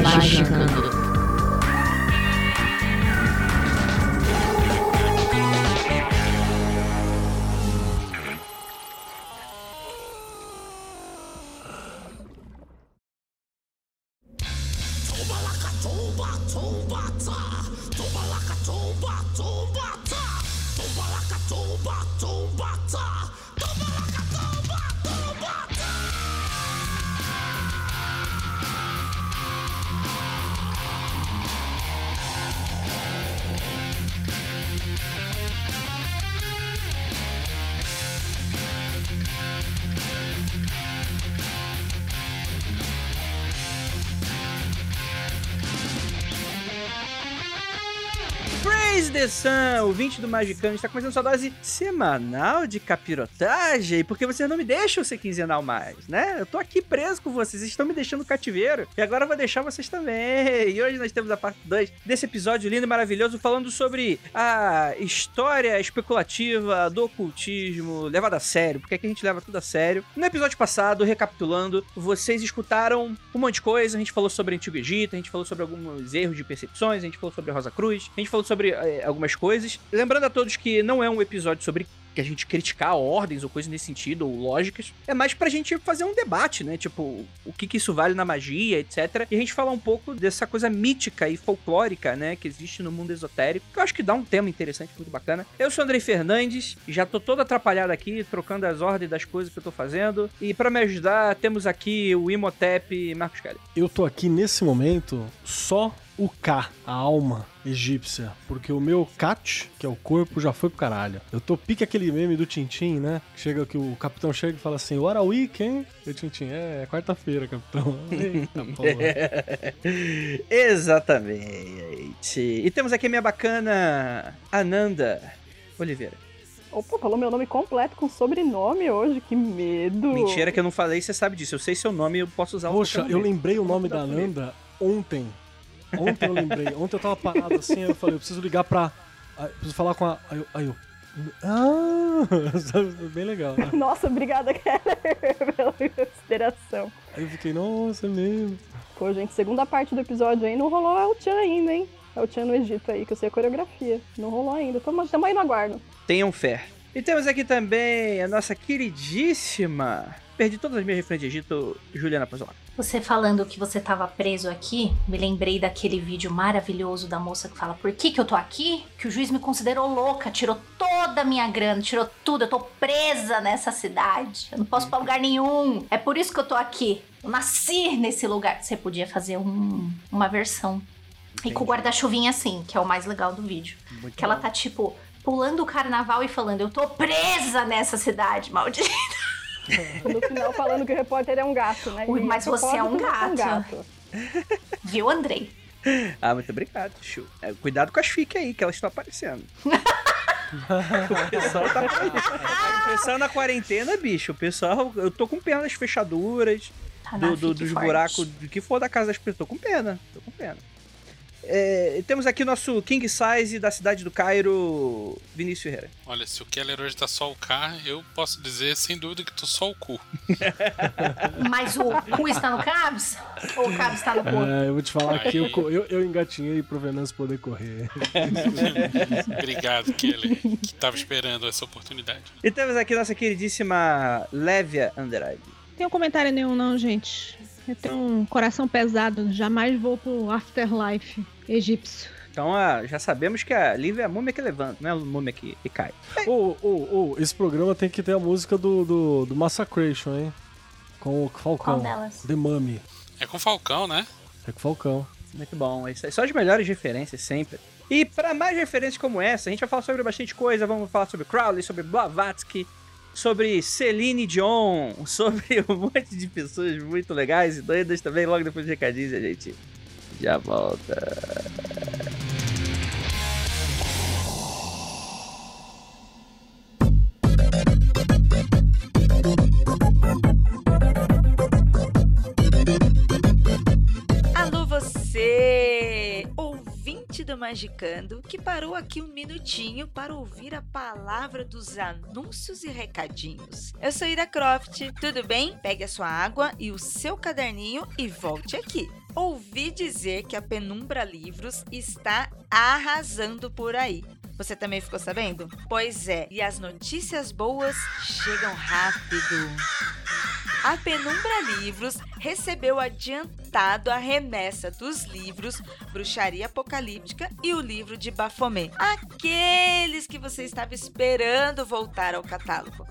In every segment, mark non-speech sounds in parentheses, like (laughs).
Magicando. Praise ouvinte do Magicano, está começando sua dose semanal de capirotagem, porque vocês não me deixam ser quinzenal mais, né? Eu tô aqui preso com vocês, vocês estão me deixando cativeiro, e agora eu vou deixar vocês também. E hoje nós temos a parte 2 desse episódio lindo e maravilhoso, falando sobre a história especulativa do ocultismo levada a sério, porque aqui a gente leva tudo a sério. No episódio passado, recapitulando, vocês escutaram um monte de coisa, a gente falou sobre o Antigo Egito, a gente falou sobre alguns erros de percepções, a gente falou sobre a Rosa Cruz, a gente falou sobre eh, algumas coisas. Lembrando a todos que não é um episódio sobre que a gente criticar ordens ou coisas nesse sentido, ou lógicas. É mais pra gente fazer um debate, né? Tipo, o que que isso vale na magia, etc. E a gente falar um pouco dessa coisa mítica e folclórica, né? Que existe no mundo esotérico. Que eu acho que dá um tema interessante, muito bacana. Eu sou Andrei Fernandes, já tô todo atrapalhado aqui, trocando as ordens das coisas que eu tô fazendo. E pra me ajudar, temos aqui o Imhotep e Marcos Kelly. Eu tô aqui nesse momento só o K, a alma egípcia, porque o meu Kat, que é o corpo, já foi pro caralho. Eu tô pique aquele meme do Tintim, né? Chega que o capitão chega e fala assim: What a week, hein? E o Tintim, é, é quarta-feira, capitão. (laughs) Eita, porra. (laughs) Exatamente. E temos aqui a minha bacana Ananda Oliveira. Opa, falou meu nome completo com sobrenome hoje, que medo. Mentira que eu não falei, você sabe disso. Eu sei seu nome, eu posso usar o Poxa, eu lembrei o nome da Dá pra ver. Nanda ontem. Ontem eu lembrei. Ontem eu tava parado assim, eu falei, eu preciso ligar pra. eu preciso falar com a. Aí eu. Aí eu ah! Sabe, (laughs) Bem legal, né? Nossa, obrigada, Keller, (laughs) pela consideração. Aí eu fiquei, nossa, é mesmo. Pô, gente, segunda parte do episódio aí não rolou é o Tchan ainda, hein? É o Tchan no Egito aí, que eu sei a coreografia. Não rolou ainda. Tamo, tamo aí no aguardo. Tenham fé. E temos aqui também a nossa queridíssima. Perdi todas as minhas referências de Egito, Juliana Pozolato. Você falando que você tava preso aqui, me lembrei daquele vídeo maravilhoso da moça que fala: Por que, que eu tô aqui? Que o juiz me considerou louca, tirou toda a minha grana, tirou tudo. Eu tô presa nessa cidade. Eu não posso pra lugar nenhum. É por isso que eu tô aqui. Eu nasci nesse lugar. Você podia fazer um- uma versão. E com o guarda-chuvinha assim, que é o mais legal do vídeo. Muito Que ela tá tipo. Pulando o carnaval e falando, eu tô presa nessa cidade, maldita. No final falando que o repórter é um gato, né? Ui, mas você é um propósito, gato. Viu, Andrei? Ah, muito obrigado, Chu. É, cuidado com as fiques aí, que elas estão aparecendo. (laughs) o pessoal tá O pessoal na quarentena, bicho. O pessoal. Eu tô com pena das fechaduras, Tá do, do- dos forte. buracos, do que for da casa das pessoas. Tô com pena. Tô com pena. É, temos aqui o nosso King Size da cidade do Cairo, Vinícius Ferreira. Olha, se o Keller hoje tá só o K, eu posso dizer sem dúvida que tô só o cu. (laughs) Mas o cu está no Cabs? Ou o Cabs está no cu? É, eu vou te falar que eu, eu, eu engatinhei pro Venâncio poder correr. (laughs) Obrigado, Keller, que tava esperando essa oportunidade. E temos aqui nossa queridíssima Lévia Andrade. Tem um comentário nenhum, não, gente. Eu tenho um coração pesado. Jamais vou pro afterlife egípcio. Então ah, já sabemos que a Lívia é a múmia que levanta, não é a múmia que, que cai. Ô, ô, ô, esse programa tem que ter a música do, do, do Massacration, hein? Com o Falcão. Qual delas? The Mummy. É com Falcão, né? É com o Falcão. Muito bom, isso aí. Só as melhores referências sempre. E para mais referências como essa, a gente vai falar sobre bastante coisa. Vamos falar sobre Crowley, sobre Blavatsky, sobre Celine Dion, (laughs) sobre um monte de pessoas muito legais e doidas também. Logo depois do recadinho, a gente Já volta. Magicando, que parou aqui um minutinho para ouvir a palavra dos anúncios e recadinhos. Eu sou Ira Croft, tudo bem? Pegue a sua água e o seu caderninho e volte aqui. Ouvi dizer que a Penumbra Livros está arrasando por aí. Você também ficou sabendo? Pois é, e as notícias boas chegam rápido. A Penumbra Livros recebeu adiantado a remessa dos livros Bruxaria Apocalíptica e o livro de Baphomet, aqueles que você estava esperando voltar ao catálogo.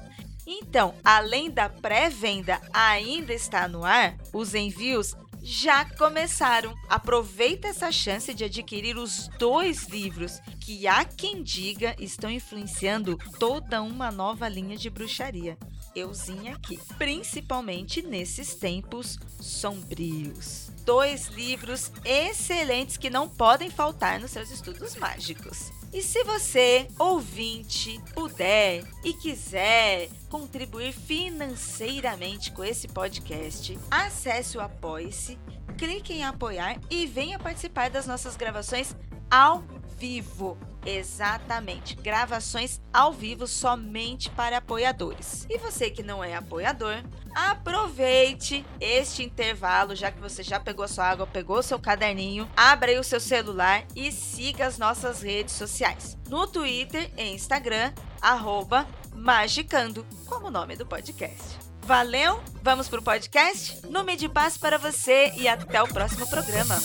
Então, além da pré-venda ainda está no ar, os envios já começaram. Aproveita essa chance de adquirir os dois livros que há quem diga estão influenciando toda uma nova linha de bruxaria. Euzinha aqui, principalmente nesses tempos sombrios. Dois livros excelentes que não podem faltar nos seus estudos mágicos. E se você, ouvinte, puder e quiser contribuir financeiramente com esse podcast, acesse o Apoie-se, clique em apoiar e venha participar das nossas gravações ao vivo. Exatamente, gravações ao vivo somente para apoiadores. E você que não é apoiador, aproveite este intervalo, já que você já pegou sua água, pegou seu caderninho, abra aí o seu celular e siga as nossas redes sociais. No Twitter e Instagram, arroba Magicando, como o nome do podcast. Valeu? Vamos pro podcast? Nome de paz para você e até o próximo programa.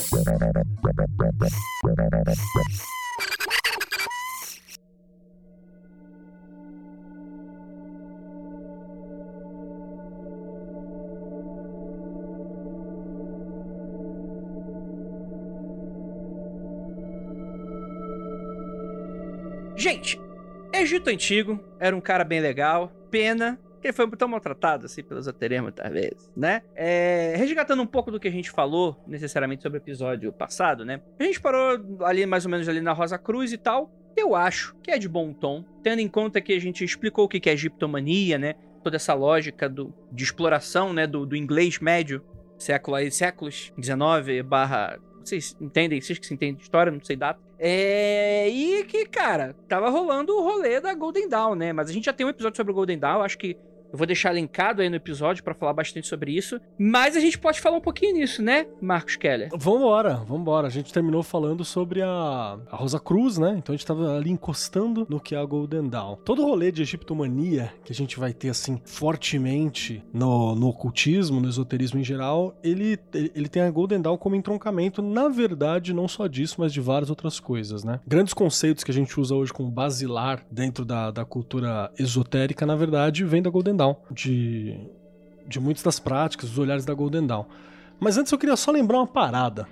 Gente, Egito Antigo era um cara bem legal. Pena que ele foi tão maltratado assim pelos Aterema vezes, né? É, resgatando um pouco do que a gente falou necessariamente sobre o episódio passado, né? A gente parou ali mais ou menos ali na Rosa Cruz e tal. Eu acho que é de bom tom, tendo em conta que a gente explicou o que é egiptomania, né? Toda essa lógica do, de exploração, né? Do, do inglês médio, século séculos 19 barra vocês entendem, vocês que se entendem de história, não sei data. É. E que, cara, tava rolando o rolê da Golden Dawn, né? Mas a gente já tem um episódio sobre o Golden Dawn, acho que eu vou deixar linkado aí no episódio para falar bastante sobre isso. Mas a gente pode falar um pouquinho nisso, né, Marcos Keller? Vambora, vambora. A gente terminou falando sobre a, a Rosa Cruz, né? Então a gente tava ali encostando no que é a Golden Dawn. Todo o rolê de egiptomania que a gente vai ter, assim, fortemente no, no ocultismo, no esoterismo em geral, ele, ele, tem a Golden Dawn como entroncamento, na verdade, não só disso, mas de várias outras coisas, né? Grandes conceitos que a gente usa hoje como basilar dentro da, da cultura esotérica, na verdade, vem da Golden Dawn, de, de muitas das práticas, dos olhares da Golden Dawn. Mas antes eu queria só lembrar uma parada.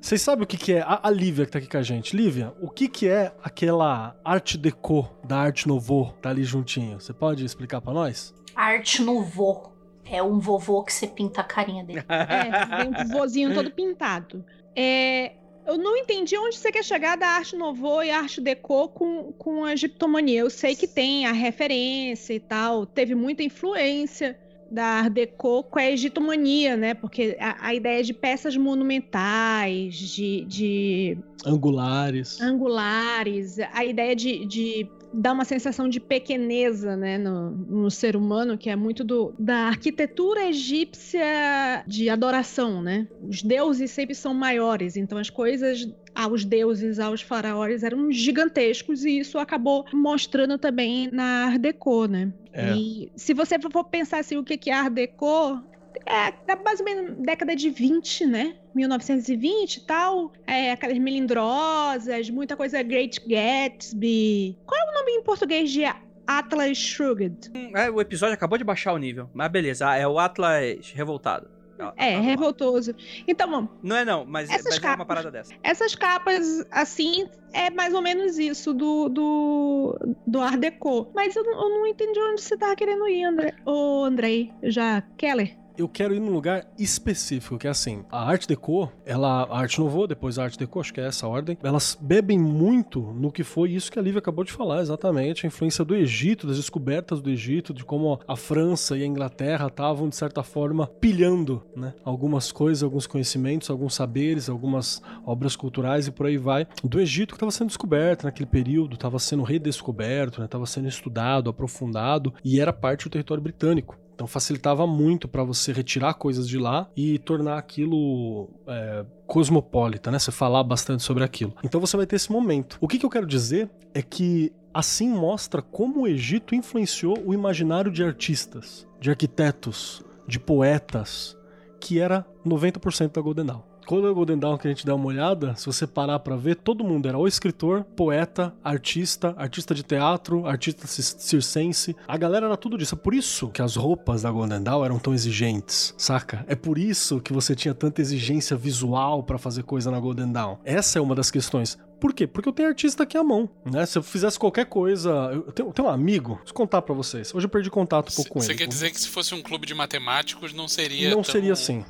Vocês sabem o que, que é? A, a Lívia que tá aqui com a gente. Lívia, o que, que é aquela arte deco da Arte Nouveau tá ali juntinho? Você pode explicar para nós? Arte Nouveau. É um vovô que você pinta a carinha dele. É, vem um vozinho todo pintado. É, eu não entendi onde você quer chegar da arte Nouveau e arte Deco com, com a egiptomania. Eu sei que tem a referência e tal, teve muita influência da Art Deco com a egiptomania, né? Porque a, a ideia de peças monumentais, de, de Angulares. angulares, a ideia de, de dar uma sensação de pequeneza né, no, no ser humano, que é muito do, da arquitetura egípcia de adoração, né? Os deuses sempre são maiores, então as coisas aos deuses, aos faraós eram gigantescos e isso acabou mostrando também na Art Deco, né? É. E se você for pensar assim, o que que é Art Deco, é da mais ou menos década de 20, né? 1920 e tal. É, aquelas melindrosas, muita coisa Great Gatsby. Qual é o nome em português de Atlas Shrugged? É, o episódio acabou de baixar o nível. Mas beleza, ah, é o Atlas revoltado. É, Tá bom. revoltoso. Então, Não é não, mas, Essas mas é uma capas. parada dessa. essas capas, assim, é mais ou menos isso do, do, do Art Deco. Mas eu, não- eu não entendi onde você tava querendo ir, André. Ô, Andrei, já, Keller. Eu quero ir num lugar específico, que é assim, a Art Deco, ela, a Art Nouveau, depois a Art Deco, acho que é essa a ordem, elas bebem muito no que foi isso que a Lívia acabou de falar, exatamente, a influência do Egito, das descobertas do Egito, de como a França e a Inglaterra estavam, de certa forma, pilhando, né, algumas coisas, alguns conhecimentos, alguns saberes, algumas obras culturais e por aí vai, do Egito que estava sendo descoberto naquele período, estava sendo redescoberto, estava né, sendo estudado, aprofundado, e era parte do território britânico. Então facilitava muito para você retirar coisas de lá e tornar aquilo é, cosmopolita, né? Você falar bastante sobre aquilo. Então você vai ter esse momento. O que, que eu quero dizer é que assim mostra como o Egito influenciou o imaginário de artistas, de arquitetos, de poetas, que era 90% da Golden. Quando é Golden Dawn que a gente dá uma olhada, se você parar para ver, todo mundo era ou escritor, poeta, artista, artista de teatro, artista circense. A galera era tudo disso. É por isso que as roupas da Golden Dawn eram tão exigentes, saca? É por isso que você tinha tanta exigência visual para fazer coisa na Golden Dawn. Essa é uma das questões. Por quê? Porque eu tenho artista aqui à mão, né? Se eu fizesse qualquer coisa... Eu tenho, eu tenho um amigo, deixa eu contar pra vocês. Hoje eu perdi contato um pouco com ele. Você quer dizer que se fosse um clube de matemáticos não seria Não tão... seria assim.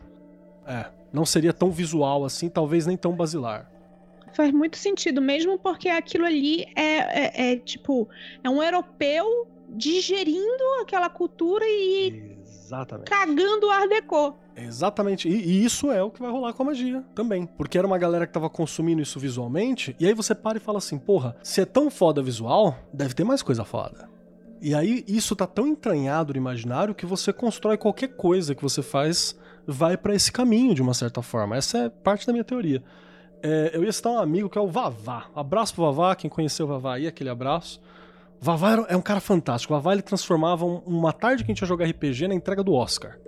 É não seria tão visual assim, talvez nem tão basilar. Faz muito sentido, mesmo porque aquilo ali é, é, é tipo, é um europeu digerindo aquela cultura e Exatamente. cagando o Art Deco. Exatamente. E, e, isso é o que vai rolar com a magia também. Porque era uma galera que tava consumindo isso visualmente, e aí você para e fala assim: porra, se é tão foda visual, deve ter mais coisa foda. E aí isso tá tão entranhado no imaginário que você constrói qualquer coisa que você faz vai para esse caminho de uma certa forma. Essa é parte da minha teoria. É, eu ia citar um amigo que é o Vavá. Abraço pro Vavá, quem conheceu o Vavá aí, aquele abraço. Vavá é um cara fantástico. O Vavá ele transformava uma tarde que a gente ia jogar RPG na entrega do Oscar.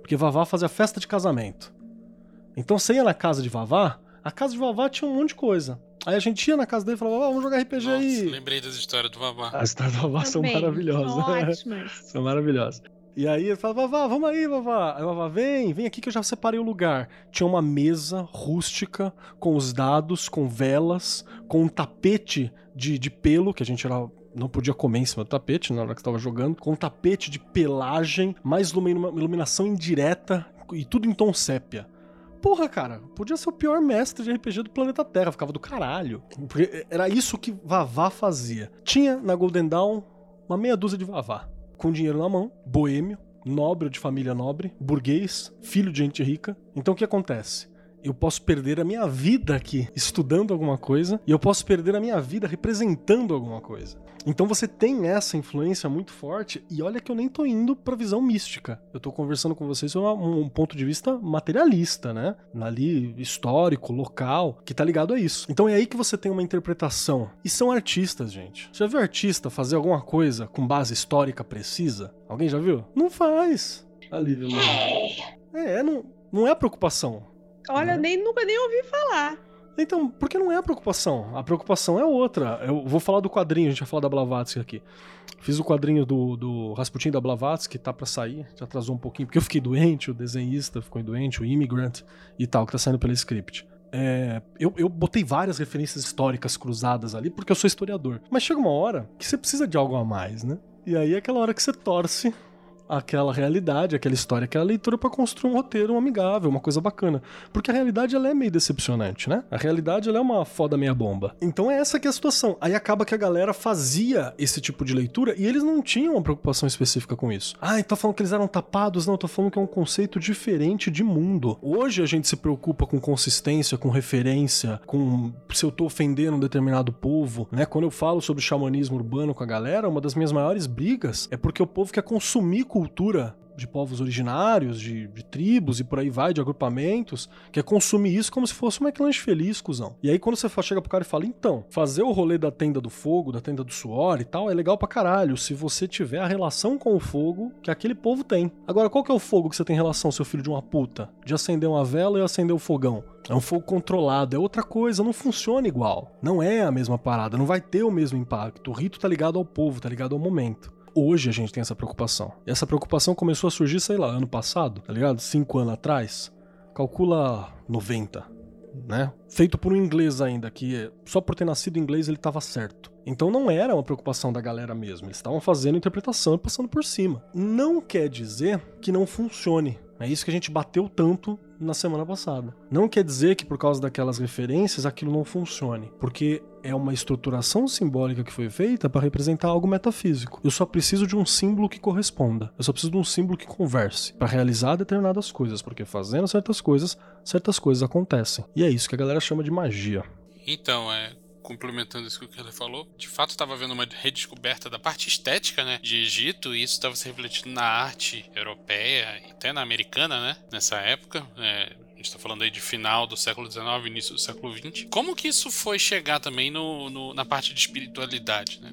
Porque Vavá fazia festa de casamento. Então você ia na casa de Vavá, a casa de Vavá tinha um monte de coisa. Aí a gente ia na casa dele e falava, vamos jogar RPG Nossa, aí. lembrei das histórias do Vavá. As histórias do Vavá são maravilhosas. São ótimas. (laughs) são maravilhosas. E aí ele fala, Vavá, vamos aí, Vavá. Aí Vavá, vem, vem aqui que eu já separei o lugar. Tinha uma mesa rústica, com os dados, com velas, com um tapete de, de pelo, que a gente era não podia comer em cima do tapete na hora que estava jogando, com um tapete de pelagem, mais iluminação indireta e tudo em tom sépia. Porra, cara, podia ser o pior mestre de RPG do planeta Terra, ficava do caralho. Porque era isso que Vavá fazia. Tinha na Golden Dawn uma meia dúzia de Vavá com dinheiro na mão, boêmio, nobre de família nobre, burguês, filho de gente rica. Então o que acontece? Eu posso perder a minha vida aqui estudando alguma coisa e eu posso perder a minha vida representando alguma coisa. Então você tem essa influência muito forte e olha que eu nem tô indo pra visão mística. Eu tô conversando com vocês sobre um, ponto de vista materialista, né? Ali histórico, local, que tá ligado a isso. Então é aí que você tem uma interpretação. E são artistas, gente. Já viu artista fazer alguma coisa com base histórica precisa? Alguém já viu? Não faz. Ali, viu? É, não, não é preocupação. Olha, né? nem, nunca nem ouvi falar. Então, porque não é a preocupação. A preocupação é outra. Eu vou falar do quadrinho, a gente vai falar da Blavatsky aqui. Fiz o quadrinho do, do Rasputin da Blavatsky, tá para sair, já atrasou um pouquinho, porque eu fiquei doente, o desenhista ficou doente, o Immigrant e tal, que tá saindo pela script. É, eu, eu botei várias referências históricas cruzadas ali, porque eu sou historiador. Mas chega uma hora que você precisa de algo a mais, né? E aí é aquela hora que você torce aquela realidade, aquela história, aquela leitura para construir um roteiro amigável, uma coisa bacana. Porque a realidade ela é meio decepcionante, né? A realidade ela é uma foda meia bomba. Então é essa que é a situação. Aí acaba que a galera fazia esse tipo de leitura e eles não tinham uma preocupação específica com isso. Ah, tá falando que eles eram tapados? Não, tô falando que é um conceito diferente de mundo. Hoje a gente se preocupa com consistência, com referência, com se eu tô ofendendo um determinado povo, né? Quando eu falo sobre xamanismo urbano com a galera, uma das minhas maiores brigas é porque o povo quer consumir cultura de povos originários, de, de, tribos e por aí vai, de agrupamentos, que é consumir isso como se fosse um McLanche feliz, cuzão. E aí quando você chega pro cara e fala, então, fazer o rolê da tenda do fogo, da tenda do suor e tal, é legal pra caralho, se você tiver a relação com o fogo que aquele povo tem. Agora, qual que é o fogo que você tem relação, seu filho de uma puta? De acender uma vela e acender o fogão. É um fogo controlado, é outra coisa, não funciona igual. Não é a mesma parada, não vai ter o mesmo impacto. O rito tá ligado ao povo, tá ligado ao momento hoje a gente tem essa preocupação. Essa preocupação começou a surgir, sei lá, ano passado, tá ligado? Cinco anos atrás. Calcula 90, né? Feito por um inglês ainda, que só por ter nascido inglês ele estava certo. Então não era uma preocupação da galera mesmo, eles estavam fazendo interpretação e passando por cima. Não quer dizer que não funcione. É isso que a gente bateu tanto na semana passada. Não quer dizer que por causa daquelas referências aquilo não funcione, porque é uma estruturação simbólica que foi feita para representar algo metafísico. Eu só preciso de um símbolo que corresponda. Eu só preciso de um símbolo que converse para realizar determinadas coisas, porque fazendo certas coisas, certas coisas acontecem. E é isso que a galera chama de magia. Então, é, complementando isso que Keller falou, de fato estava havendo uma redescoberta da parte estética, né, de Egito, e isso estava se refletindo na arte europeia até na americana, né, nessa época. É, gente está falando aí de final do século XIX, início do século XX. Como que isso foi chegar também no, no na parte de espiritualidade? Né?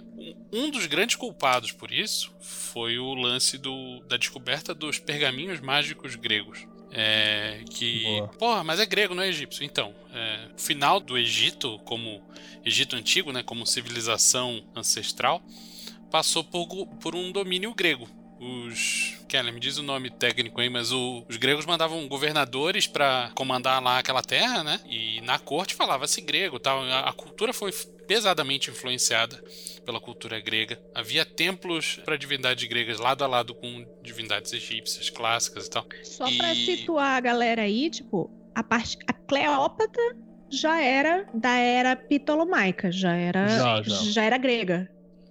Um, dos grandes culpados por isso foi o lance do, da descoberta dos pergaminhos mágicos gregos. É, que. Boa. Porra, mas é grego, não é egípcio. Então, é, o final do Egito, como Egito antigo, né, como civilização ancestral, passou por, por um domínio grego. Os. Keller, me diz o nome técnico aí, mas o, os gregos mandavam governadores para comandar lá aquela terra, né? E na corte falava-se grego tal. A, a cultura foi pesadamente influenciada pela cultura grega. Havia templos para divindades gregas lado a lado com divindades egípcias clássicas e tal. Só e... para situar a galera aí, tipo, a parte a Cleópatra já era da era ptolomaica, já era Já, já. já era grega.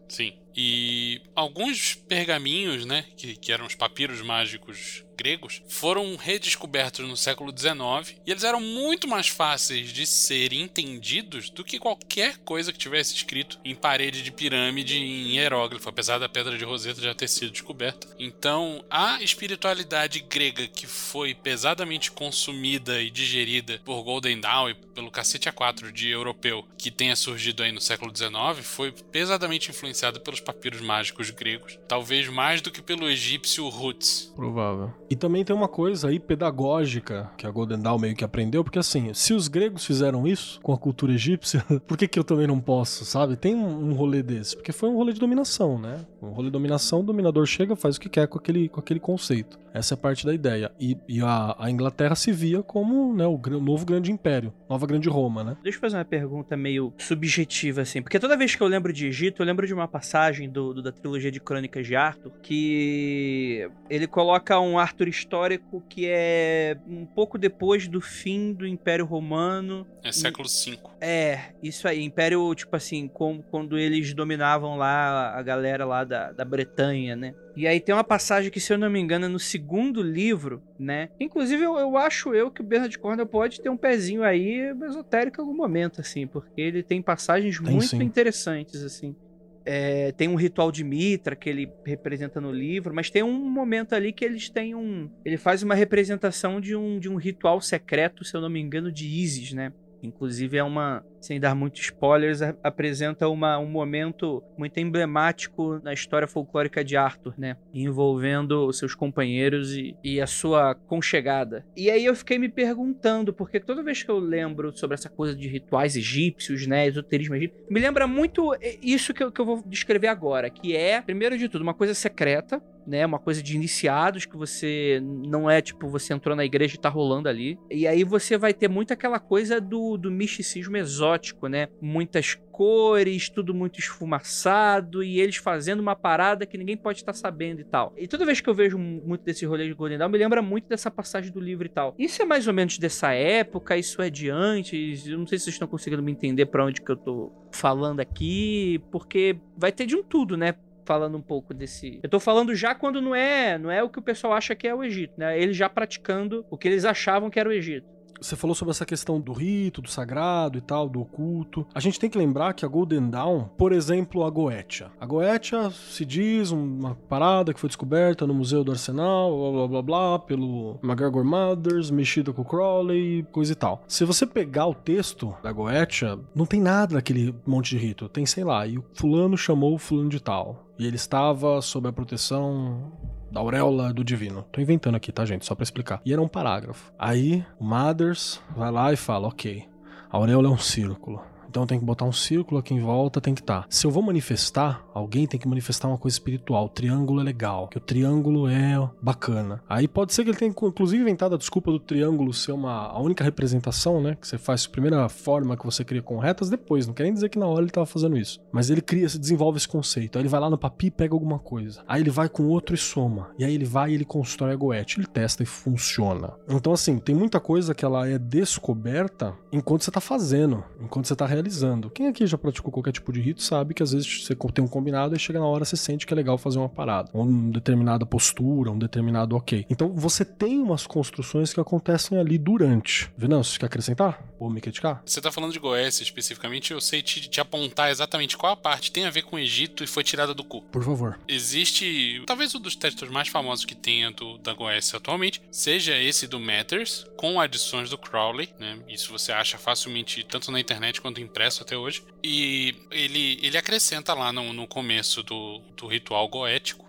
Sim. E alguns pergaminhos, né, que, que eram os papiros mágicos gregos, foram redescobertos no século XIX e eles eram muito mais fáceis de serem entendidos do que qualquer coisa que tivesse escrito em parede de pirâmide em hieróglifo, apesar da pedra de Roseta já ter sido descoberta. Então, a espiritualidade grega que foi pesadamente consumida e digerida por Golden Dawn e pelo cacete A4 de europeu que tenha surgido aí no século XIX foi pesadamente influenciada pelos papiros mágicos gregos, talvez mais do que pelo egípcio Roots. Provável. E também tem uma coisa aí pedagógica que a Golden Dawn meio que aprendeu, porque assim, se os gregos fizeram isso com a cultura egípcia, (laughs) por que, que eu também não posso, sabe? Tem um, rolê desse, porque foi um rolê de dominação, né? Um rolê de dominação, o dominador chega, faz o que quer com aquele, com aquele conceito. Essa é parte da ideia. E, e a, a Inglaterra se via como né, o, gr- novo grande império, nova grande Roma, né? Deixa eu fazer uma pergunta meio subjetiva, assim. Porque toda vez que eu lembro de Egito, eu lembro de uma passagem do, do- da trilogia de Crônicas de Arthur, que ele coloca um Arthur histórico que é um pouco depois do fim do Império Romano. É século V. É, isso aí. Império, tipo assim, com- quando eles dominavam lá a galera lá da, da Bretanha, né? E aí tem uma passagem que, se eu não me engano, é no segundo livro, né? Inclusive, eu, eu acho eu que o Bernard Cornwell pode ter um pezinho aí esotérico em algum momento, assim, porque ele tem passagens Tem muito sim. interessantes, assim. É, tem um ritual de Mitra que ele representa no livro, mas tem um momento ali que eles têm um. Ele faz uma representação de um, de um ritual secreto, se eu não me engano, de Isis, né? Inclusive é uma, sem dar muitos spoilers, apresenta uma, um momento muito emblemático na história folclórica de Arthur, né? Envolvendo os seus companheiros e, e a sua conchegada. E aí eu fiquei me perguntando, porque toda vez que eu lembro sobre essa coisa de rituais egípcios, né? Esoterismo egípcio, me lembra muito isso que eu, que eu vou descrever agora, que é, primeiro de tudo, uma coisa secreta, né? Uma coisa de iniciados que você não é tipo você entrou na igreja e tá rolando ali. E aí você vai ter muito aquela coisa do, do misticismo exótico, né? Muitas cores, tudo muito esfumaçado e eles fazendo uma parada que ninguém pode estar sabendo e tal. E toda vez que eu vejo muito desse rolê de Golden Dawn, me lembra muito dessa passagem do livro e tal. Isso é mais ou menos dessa época, isso é de antes. Eu não sei se vocês estão conseguindo me entender pra onde que eu tô falando aqui, porque vai ter de um tudo, né? falando um pouco desse. Eu tô falando já quando não é, não é o que o pessoal acha que é o Egito, né? Eles já praticando o que eles achavam que era o Egito. Você falou sobre essa questão do rito, do sagrado e tal, do oculto. A gente tem que lembrar que a Golden Dawn, por exemplo, a Goetia. A Goetia se diz uma parada que foi descoberta no Museu do Arsenal, blá blá blá blá, pelo McGregor Mothers, mexida com o Crowley, coisa e tal. Se você pegar o texto da Goetia, não tem nada daquele monte de rito. Tem, sei lá, e o fulano chamou o fulano de tal. E ele estava sob a proteção da auréola do divino. Tô inventando aqui, tá, gente? Só pra explicar. E era um parágrafo. Aí, o Mothers vai lá e fala: ok, a auréola é um círculo. Então tem que botar um círculo aqui em volta, tem que estar. Tá. Se eu vou manifestar, alguém tem que manifestar uma coisa espiritual. O triângulo é legal, que o triângulo é bacana. Aí pode ser que ele tenha inclusive inventado a desculpa do triângulo ser uma a única representação, né, que você faz a primeira forma que você cria com retas depois, não quer nem dizer que na hora ele tava fazendo isso. Mas ele cria, se desenvolve esse conceito. Aí ele vai lá no papi e pega alguma coisa. Aí ele vai com outro e soma. E aí ele vai e ele constrói a goethe, ele testa e funciona. Então assim, tem muita coisa que ela é descoberta enquanto você tá fazendo, enquanto você tá realizando. Quem aqui já praticou qualquer tipo de rito sabe que às vezes você tem um combinado e chega na hora você sente que é legal fazer uma parada, ou uma determinada postura, um determinado ok. Então você tem umas construções que acontecem ali durante. Venâncio, quer acrescentar? Ou me criticar? Você tá falando de Goécia especificamente, eu sei te, te apontar exatamente qual a parte tem a ver com o Egito e foi tirada do cu. Por favor. Existe, talvez um dos textos mais famosos que tenha do, da Goécia atualmente, seja esse do Matters, com adições do Crowley, né? Isso você acha facilmente tanto na internet quanto impresso até hoje. E ele, ele acrescenta lá no, no começo do, do ritual goético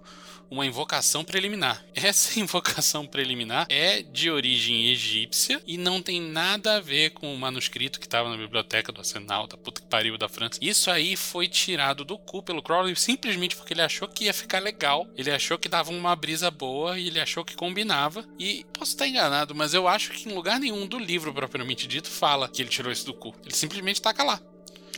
uma invocação preliminar. (laughs) Essa invocação preliminar é de origem egípcia e não tem nada a ver com o manuscrito que estava na biblioteca do Arsenal, da puta que pariu da França. Isso aí foi tirado do cu pelo Crowley simplesmente porque ele achou que ia ficar legal, ele achou que dava uma brisa boa e ele achou que combinava. E posso estar enganado, mas eu acho que em lugar nenhum do livro propriamente dito fala que ele tirou isso do cu. Ele simplesmente taca lá.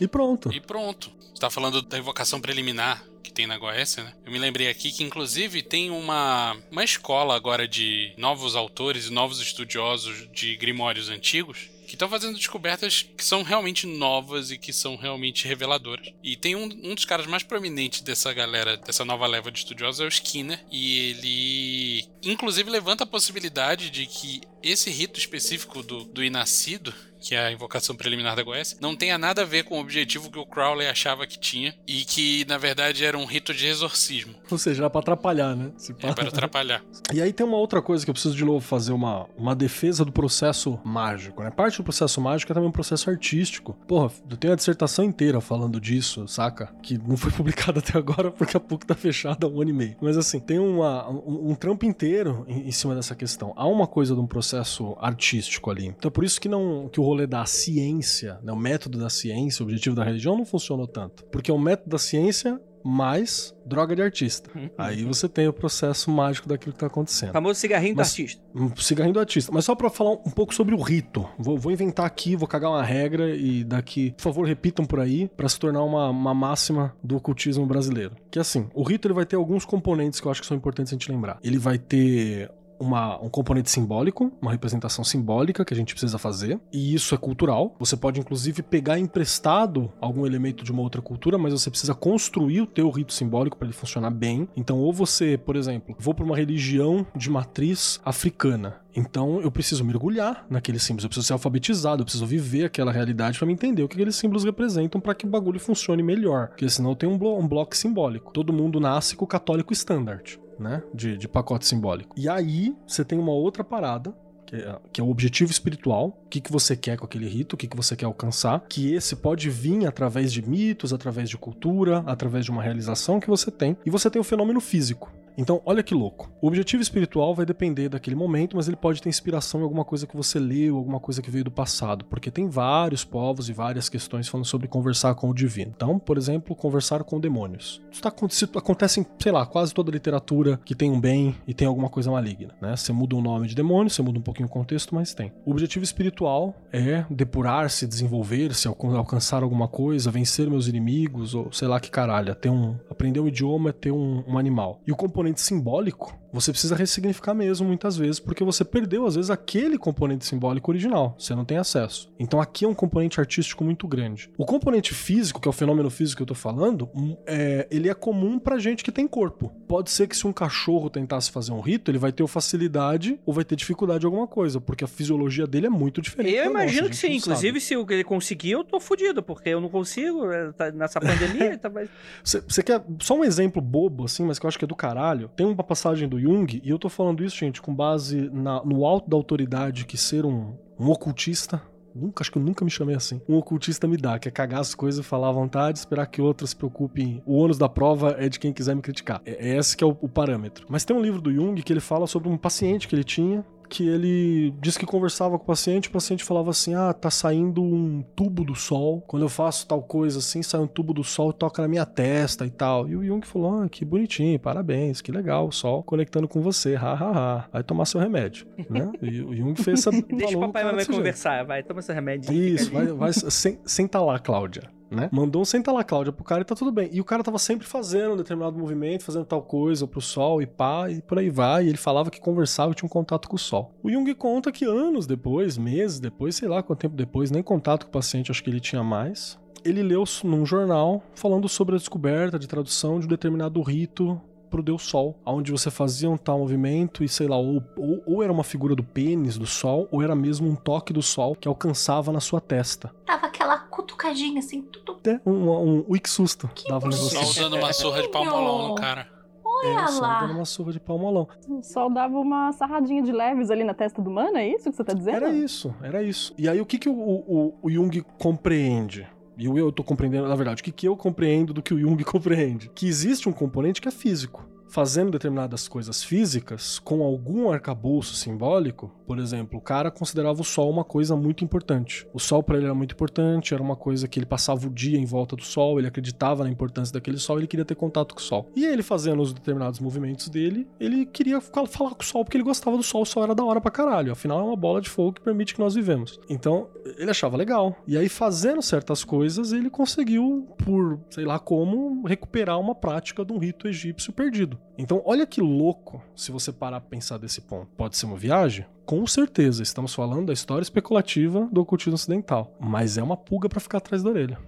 E pronto. E pronto. Você tá falando da invocação preliminar que tem na Goécia, né? Eu me lembrei aqui que, inclusive, tem uma, uma escola agora de novos autores e novos estudiosos de grimórios antigos que estão fazendo descobertas que são realmente novas e que são realmente reveladoras. E tem um, um dos caras mais prominentes dessa galera, dessa nova leva de estudiosos, é o Skinner, e ele inclusive levanta a possibilidade de que esse rito específico do, do Inascido que é a invocação preliminar da Goécia, não tenha nada a ver com o objetivo que o Crowley achava que tinha e que, na verdade, era um rito de exorcismo. (laughs) Ou seja, era pra atrapalhar, né? Se é para atrapalhar. E aí tem uma outra coisa que eu preciso de novo fazer uma, uma defesa do processo mágico, né? Parte do processo mágico é também um processo artístico. Porra, eu tenho a dissertação inteira falando disso, saca? Que não foi (laughs) publicada até agora porque a PUC tá fechada há um ano e meio. Mas assim, tem uma, um, um trampo inteiro em, em cima dessa questão. Há uma coisa de um processo artístico ali. Então é por isso que não que o rolê da ciência, né, o método da ciência, o objetivo da religião não funcionou tanto. Porque o método da ciência mais droga de artista. Uhum. Aí você tem o processo mágico daquilo que tá acontecendo. O famoso cigarrinho Mas, do artista. Cigarrinho do artista. Mas só para falar um pouco sobre o rito. Vou, vou, inventar aqui, vou cagar uma regra e daqui, por favor, repitam por aí para se tornar uma, uma máxima do ocultismo brasileiro. Que é assim, o rito ele vai ter alguns componentes que eu acho que são importantes a gente lembrar. Ele vai ter uma, um componente simbólico, uma representação simbólica que a gente precisa fazer, e isso é cultural. Você pode inclusive pegar emprestado algum elemento de uma outra cultura, mas você precisa construir o teu rito simbólico para ele funcionar bem. Então, ou você, por exemplo, vou para uma religião de matriz africana, então eu preciso mergulhar naqueles símbolos, eu preciso ser alfabetizado, eu preciso viver aquela realidade para me entender o que aqueles símbolos representam para que o bagulho funcione melhor. Porque senão tem um, blo um bloco simbólico. Todo mundo nasce com o católico standard né? De, de pacote simbólico. E aí você tem uma outra parada que é, que é, o objetivo espiritual, o que, que você quer com aquele rito, o que, que você quer alcançar, que esse pode vir através de mitos, através de cultura, através de uma realização que você tem, e você tem o fenômeno físico, então, olha que louco. O objetivo espiritual vai depender daquele momento, mas ele pode ter inspiração em alguma coisa que você leu, alguma coisa que veio do passado, porque tem vários povos e várias questões falando sobre conversar com o divino. Então, por exemplo, conversar com demônios. Isso, tá, acontece em, sei lá, quase toda literatura que tem um bem e tem alguma coisa maligna, né? Você muda o nome de demônio, você muda um pouquinho o contexto, mas tem. O objetivo espiritual é depurar-se, desenvolver-se, alcançar alguma coisa, vencer meus inimigos, ou sei lá que caralho, ter um, aprender um idioma, ter um, um animal. E o componente componente simbólico, você precisa ressignificar mesmo muitas vezes, porque você perdeu às vezes aquele componente simbólico original, você não tem acesso. Então aqui é um componente artístico muito grande. O componente físico, que é o fenômeno físico que eu tô falando, hum, é, ele é comum pra gente que tem corpo. Pode ser que se um cachorro tentasse fazer um rito, ele vai ter facilidade ou vai ter dificuldade em alguma coisa, porque a fisiologia dele é muito diferente. Eu imagino nossa, que sim. Inclusive, se ele conseguir, eu tô fudido, porque eu não consigo é, tá nessa pandemia. (laughs) tá mais... Você quer só um exemplo bobo, assim, mas que eu acho que é do caralho? Tem uma passagem do Jung, e eu tô falando isso, gente, com base na, no alto da autoridade que ser um, um ocultista Nunca, acho que eu nunca me chamei assim. Um ocultista me dá, que é cagar as coisas, falar à vontade, esperar que outros se preocupem. O ônus da prova é de quem quiser me criticar. É, é esse que é o, o, parâmetro. Mas tem um livro do Jung que ele fala sobre um paciente que ele tinha, que ele disse que conversava com o paciente, o paciente falava assim: "Ah, tá saindo um tubo do sol. Quando eu faço tal coisa assim, sai um tubo do sol e toca na minha testa e tal". E o Jung falou: "Ah, que bonitinho, parabéns, que legal, o sol conectando com você, ha ha ha. Vai tomar seu remédio", (laughs) né? E o Jung fez essa Deixa o papai e mamãe jeito. conversar, vai, toma seu remédio. Isso, vai, vai sen- senta lá, Cláudia. Né? Mandou um senta lá, Cláudia, pro cara e tá tudo bem. E o cara tava sempre fazendo um determinado movimento, fazendo tal coisa pro sol e pá, e por aí vai. E ele falava que conversava e tinha um contato com o sol. O Jung conta que anos depois, meses depois, sei lá quanto tempo depois, nem contato com o paciente acho que ele tinha mais. Ele leu num jornal falando sobre a descoberta de tradução de um determinado rito pro Deus Sol, onde você fazia um tal movimento e sei lá, ou, ou, ou era uma figura do pênis do Sol, ou era mesmo um toque do Sol que alcançava na sua testa. Tava aquela cutucadinha assim, tudo. É, um, um, um susto Que dava um negócio Só assim. uma surra de palmolão no cara. Olha É, lá. dando uma surra de palmolão. O sol dava uma sarradinha de leves ali na testa do mano, é isso que você tá dizendo? Era isso, era isso. E aí o que, que o, o, o Jung compreende? E eu tô compreendendo, na verdade, o que, que eu compreendo do que o Jung (laughs) compreende? Que existe um componente que é físico. Fazendo determinadas coisas físicas, com algum arcabouço simbólico, por exemplo, o cara considerava o sol uma coisa muito importante. O sol para ele era muito importante, era uma coisa que ele passava o dia em volta do sol, ele acreditava na importância daquele sol, ele queria ter contato com o sol. E ele fazendo os determinados movimentos dele, ele queria falar com o sol porque ele gostava do sol, o sol era da hora pra caralho. Afinal, é uma bola de fogo que permite que nós vivemos. Então, ele achava legal. E aí, fazendo certas coisas, ele conseguiu, por sei lá como, recuperar uma prática de um rito egípcio perdido. Então, olha que louco se você parar pra pensar desse ponto. Pode ser uma viagem? Com certeza, estamos falando da história especulativa do ocultismo ocidental. Mas é uma pulga pra ficar atrás da orelha.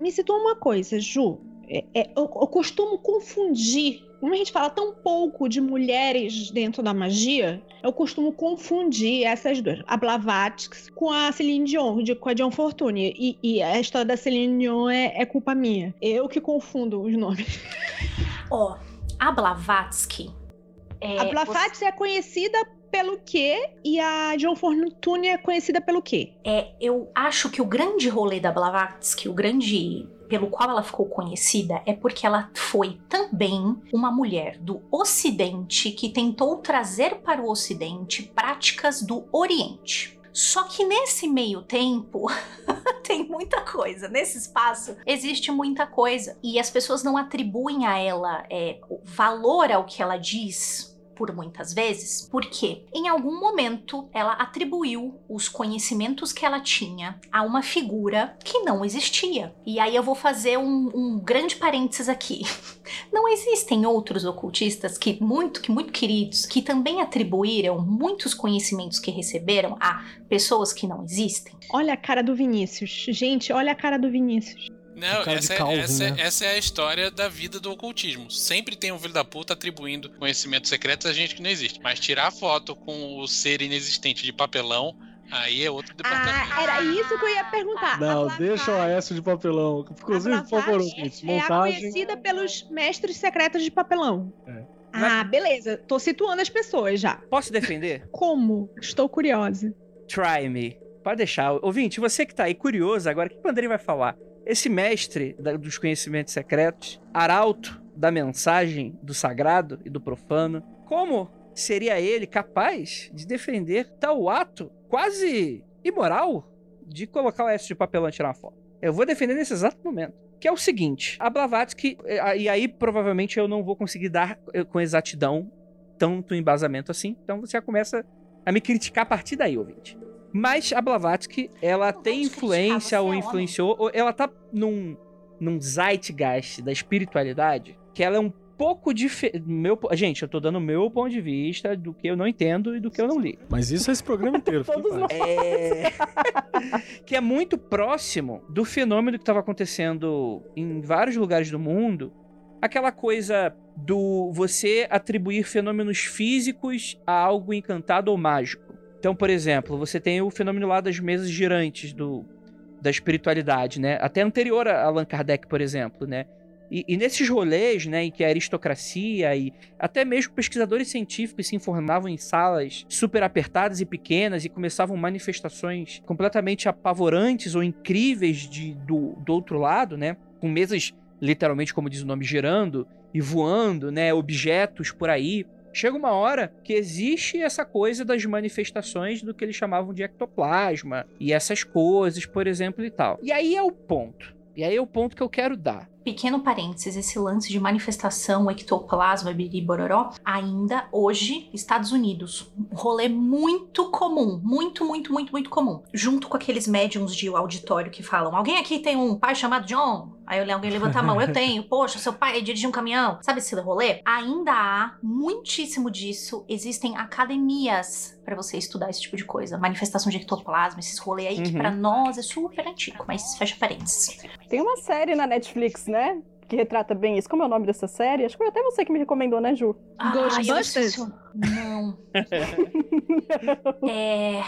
Me citou uma coisa, Ju. É, é, eu, eu costumo confundir. Como a gente fala tão pouco de mulheres dentro da magia, eu costumo confundir essas duas, a Blavatsky com a Celine Dion, de- com a Dion Fortune. E, e a história da Celine Dion é, é culpa minha. Eu que confundo os nomes. Ó, a Blavatsky. é, a Blavatsky é conhecida pelo quê? E a Dion Fortune é conhecida pelo quê? É, eu acho que o grande rolê da Blavatsky, o grande pelo qual ela ficou conhecida, é porque ela foi também uma mulher do Ocidente que tentou trazer para o Ocidente práticas do Oriente. Só que nesse meio tempo (laughs) tem muita coisa. Nesse espaço existe muita coisa. E as pessoas não atribuem a ela é, valor ao que ela diz por muitas vezes, porque em algum momento ela atribuiu os conhecimentos que ela tinha a uma figura que não existia. E aí eu vou fazer um, um grande parênteses aqui. (laughs) Não existem outros ocultistas que muito, que muito queridos, que também atribuíram muitos conhecimentos que receberam a pessoas que não existem? Olha a cara do Vinícius. Gente, olha a cara do Vinícius. Não, cara de essa, é- Calvin, essa, né? essa é a história da vida do ocultismo. Sempre tem um filho da puta atribuindo conhecimentos secretos a gente que não existe. Mas tirar foto com o ser inexistente de papelão, aí é outro departamento. Ah, era isso que eu ia perguntar. Não, deixa o Aécio de papelão. Inclusive, por favor, ouvintes, É a montagem. conhecida pelos mestres secretos de papelão. É. Ah, beleza. Tô situando as pessoas já. Posso defender? (laughs) Como? Estou curiosa. Try me. Pode deixar. Ouvinte, você que tá aí curioso agora, o que o Andrei vai falar? Esse mestre dos conhecimentos secretos, arauto da mensagem do sagrado e do profano, como seria ele capaz de defender tal ato quase imoral de colocar o S de papelão e tirar uma foto? Eu vou defender nesse exato momento. Que é o seguinte, a Blavatsky, eh, e aí provavelmente eu não vou conseguir dar eh, com exatidão tanto embasamento assim, então você já começa a me criticar a partir daí, ouvinte. Mas a Blavatsky, ela Não tem influência você ou é influenciou, ou ela tá num, num zeitgeist da espiritualidade, que ela é um pouco diferente. Gente, eu tô dando o meu ponto de vista do que eu não entendo e do que eu não li. Mas isso é esse programa inteiro. Todos paz. É... (laughs) que é muito próximo do fenômeno que estava acontecendo em vários lugares do mundo. Aquela coisa do você atribuir fenômenos físicos a algo encantado ou mágico. Então, por exemplo, você tem o fenômeno lá das mesas girantes do, da espiritualidade, né? Até anterior a Allan Kardec, por exemplo, né? E, e nesses rolês, né, em que a aristocracia e até mesmo pesquisadores científicos se informavam em salas super apertadas e pequenas e começavam manifestações completamente apavorantes ou incríveis de, do, do outro lado, né? Com mesas, literalmente, como diz o nome, girando e voando, né? Objetos por aí. Chega uma hora que existe essa coisa das manifestações do que eles chamavam de ectoplasma e essas coisas, por exemplo, e tal. E aí é o ponto. E aí é o ponto que eu quero dar. Pequeno parênteses, esse lance de manifestação, ectoplasma, biribororó, ainda hoje, Estados Unidos, um rolê muito comum, muito, muito, muito, muito comum. Junto com aqueles médiums de auditório que falam, alguém aqui tem um pai chamado John? Aí alguém levanta a mão, eu tenho. (laughs) Poxa, seu pai dirige um caminhão. Sabe esse rolê? Ainda há muitíssimo disso. Existem academias para você estudar esse tipo de coisa. Manifestação de ectoplasma, esses rolês aí que Uhum. pra nós é super antigo, mas fecha parênteses. Tem uma série na Netflix, né? Que retrata bem isso. Como é o nome dessa série? Acho que foi até você que me recomendou, né, Ju? Ghostbusters? eu esqueci o- Não. (laughs) é.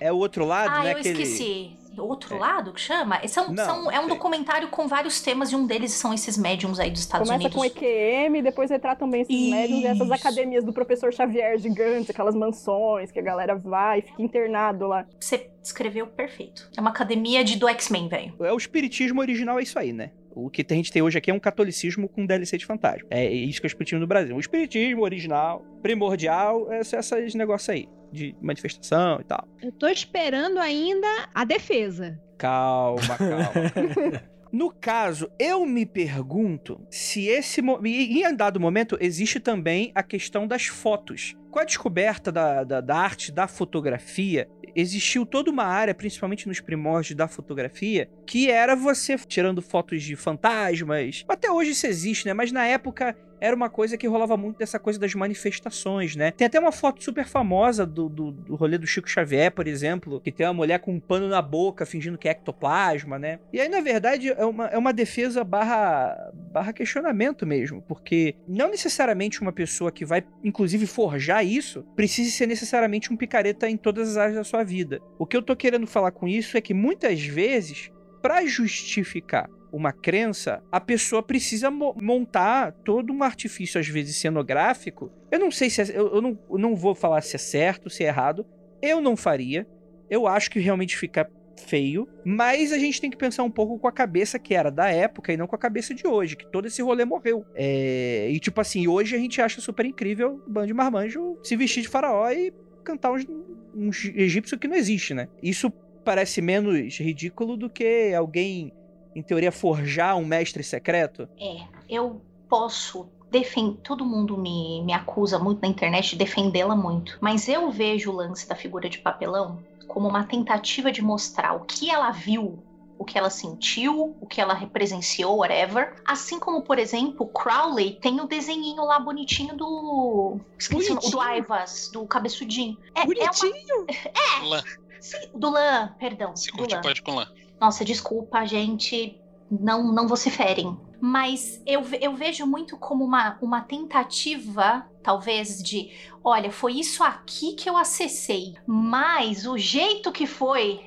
É o outro lado, Ah, né? eu aquele- esqueci. Outro lado que chama? São, Não, são- é um é. documentário com vários temas e um deles são esses médiums aí dos Estados Começa Unidos. com EQM, depois retratam bem esses médiums e essas Isso. academias do professor Xavier gigantes, aquelas mansões que a galera vai e fica internado lá. Você descreveu perfeito. É uma academia de do X-Men, velho. É o espiritismo original, é isso aí, né? O que a gente tem hoje aqui é um catolicismo com DLC de fantasma. É isso que é o espiritismo no Brasil. O espiritismo original, primordial, é esses negócios aí. De manifestação e tal. Eu tô esperando ainda a defesa. Calma, calma. (laughs) No caso, eu me pergunto se esse. mo- E em dado momento, existe também a questão das fotos. Com a descoberta da, da, da arte da fotografia, existiu toda uma área, principalmente nos primórdios da fotografia, que era você tirando fotos de fantasmas. Até hoje isso existe, né? Mas na época era uma coisa que rolava muito dessa coisa das manifestações, né? Tem até uma foto super famosa do, do, do rolê do Chico Xavier, por exemplo, que tem uma mulher com um pano na boca fingindo que é ectoplasma, né? E aí, na verdade, é uma, é uma defesa barra, barra questionamento mesmo, porque não necessariamente uma pessoa que vai, inclusive, forjar isso, precisa ser necessariamente um picareta em todas as áreas da sua vida. O que eu tô querendo falar com isso é que muitas vezes, para justificar uma crença, a pessoa precisa mo- montar todo um artifício, às vezes cenográfico. Eu não sei se é, eu, eu não, não vou falar se é certo, se é errado. Eu não faria. Eu acho que realmente fica feio, mas a gente tem que pensar um pouco com a cabeça que era da época e não com a cabeça de hoje, que todo esse rolê morreu. É, e tipo assim, hoje a gente acha super incrível o bando de marmanjo se vestir de faraó e cantar uns, uns egípcio que não existe, né? Isso parece menos ridículo do que alguém em teoria, forjar um mestre secreto? É, eu posso defender. Todo mundo me, me acusa muito na internet de defendê-la muito. Mas eu vejo o lance da figura de papelão como uma tentativa de mostrar o que ela viu. O que ela sentiu, o que ela presenciou, whatever. Assim como, por exemplo, Crowley tem o desenhinho lá bonitinho do. Esqueci o do Bonitinho? Aivas, do cabeçudinho. É, é uma. Bonitinho. (laughs) Lã. Sim, do Lã, perdão. Se do curte, Lã. pode com lã. Nossa, desculpa, gente. Não, não vociferem. Mas eu, eu vejo muito como uma, uma tentativa, talvez, de: olha, foi isso aqui que eu acessei. Mas o jeito que foi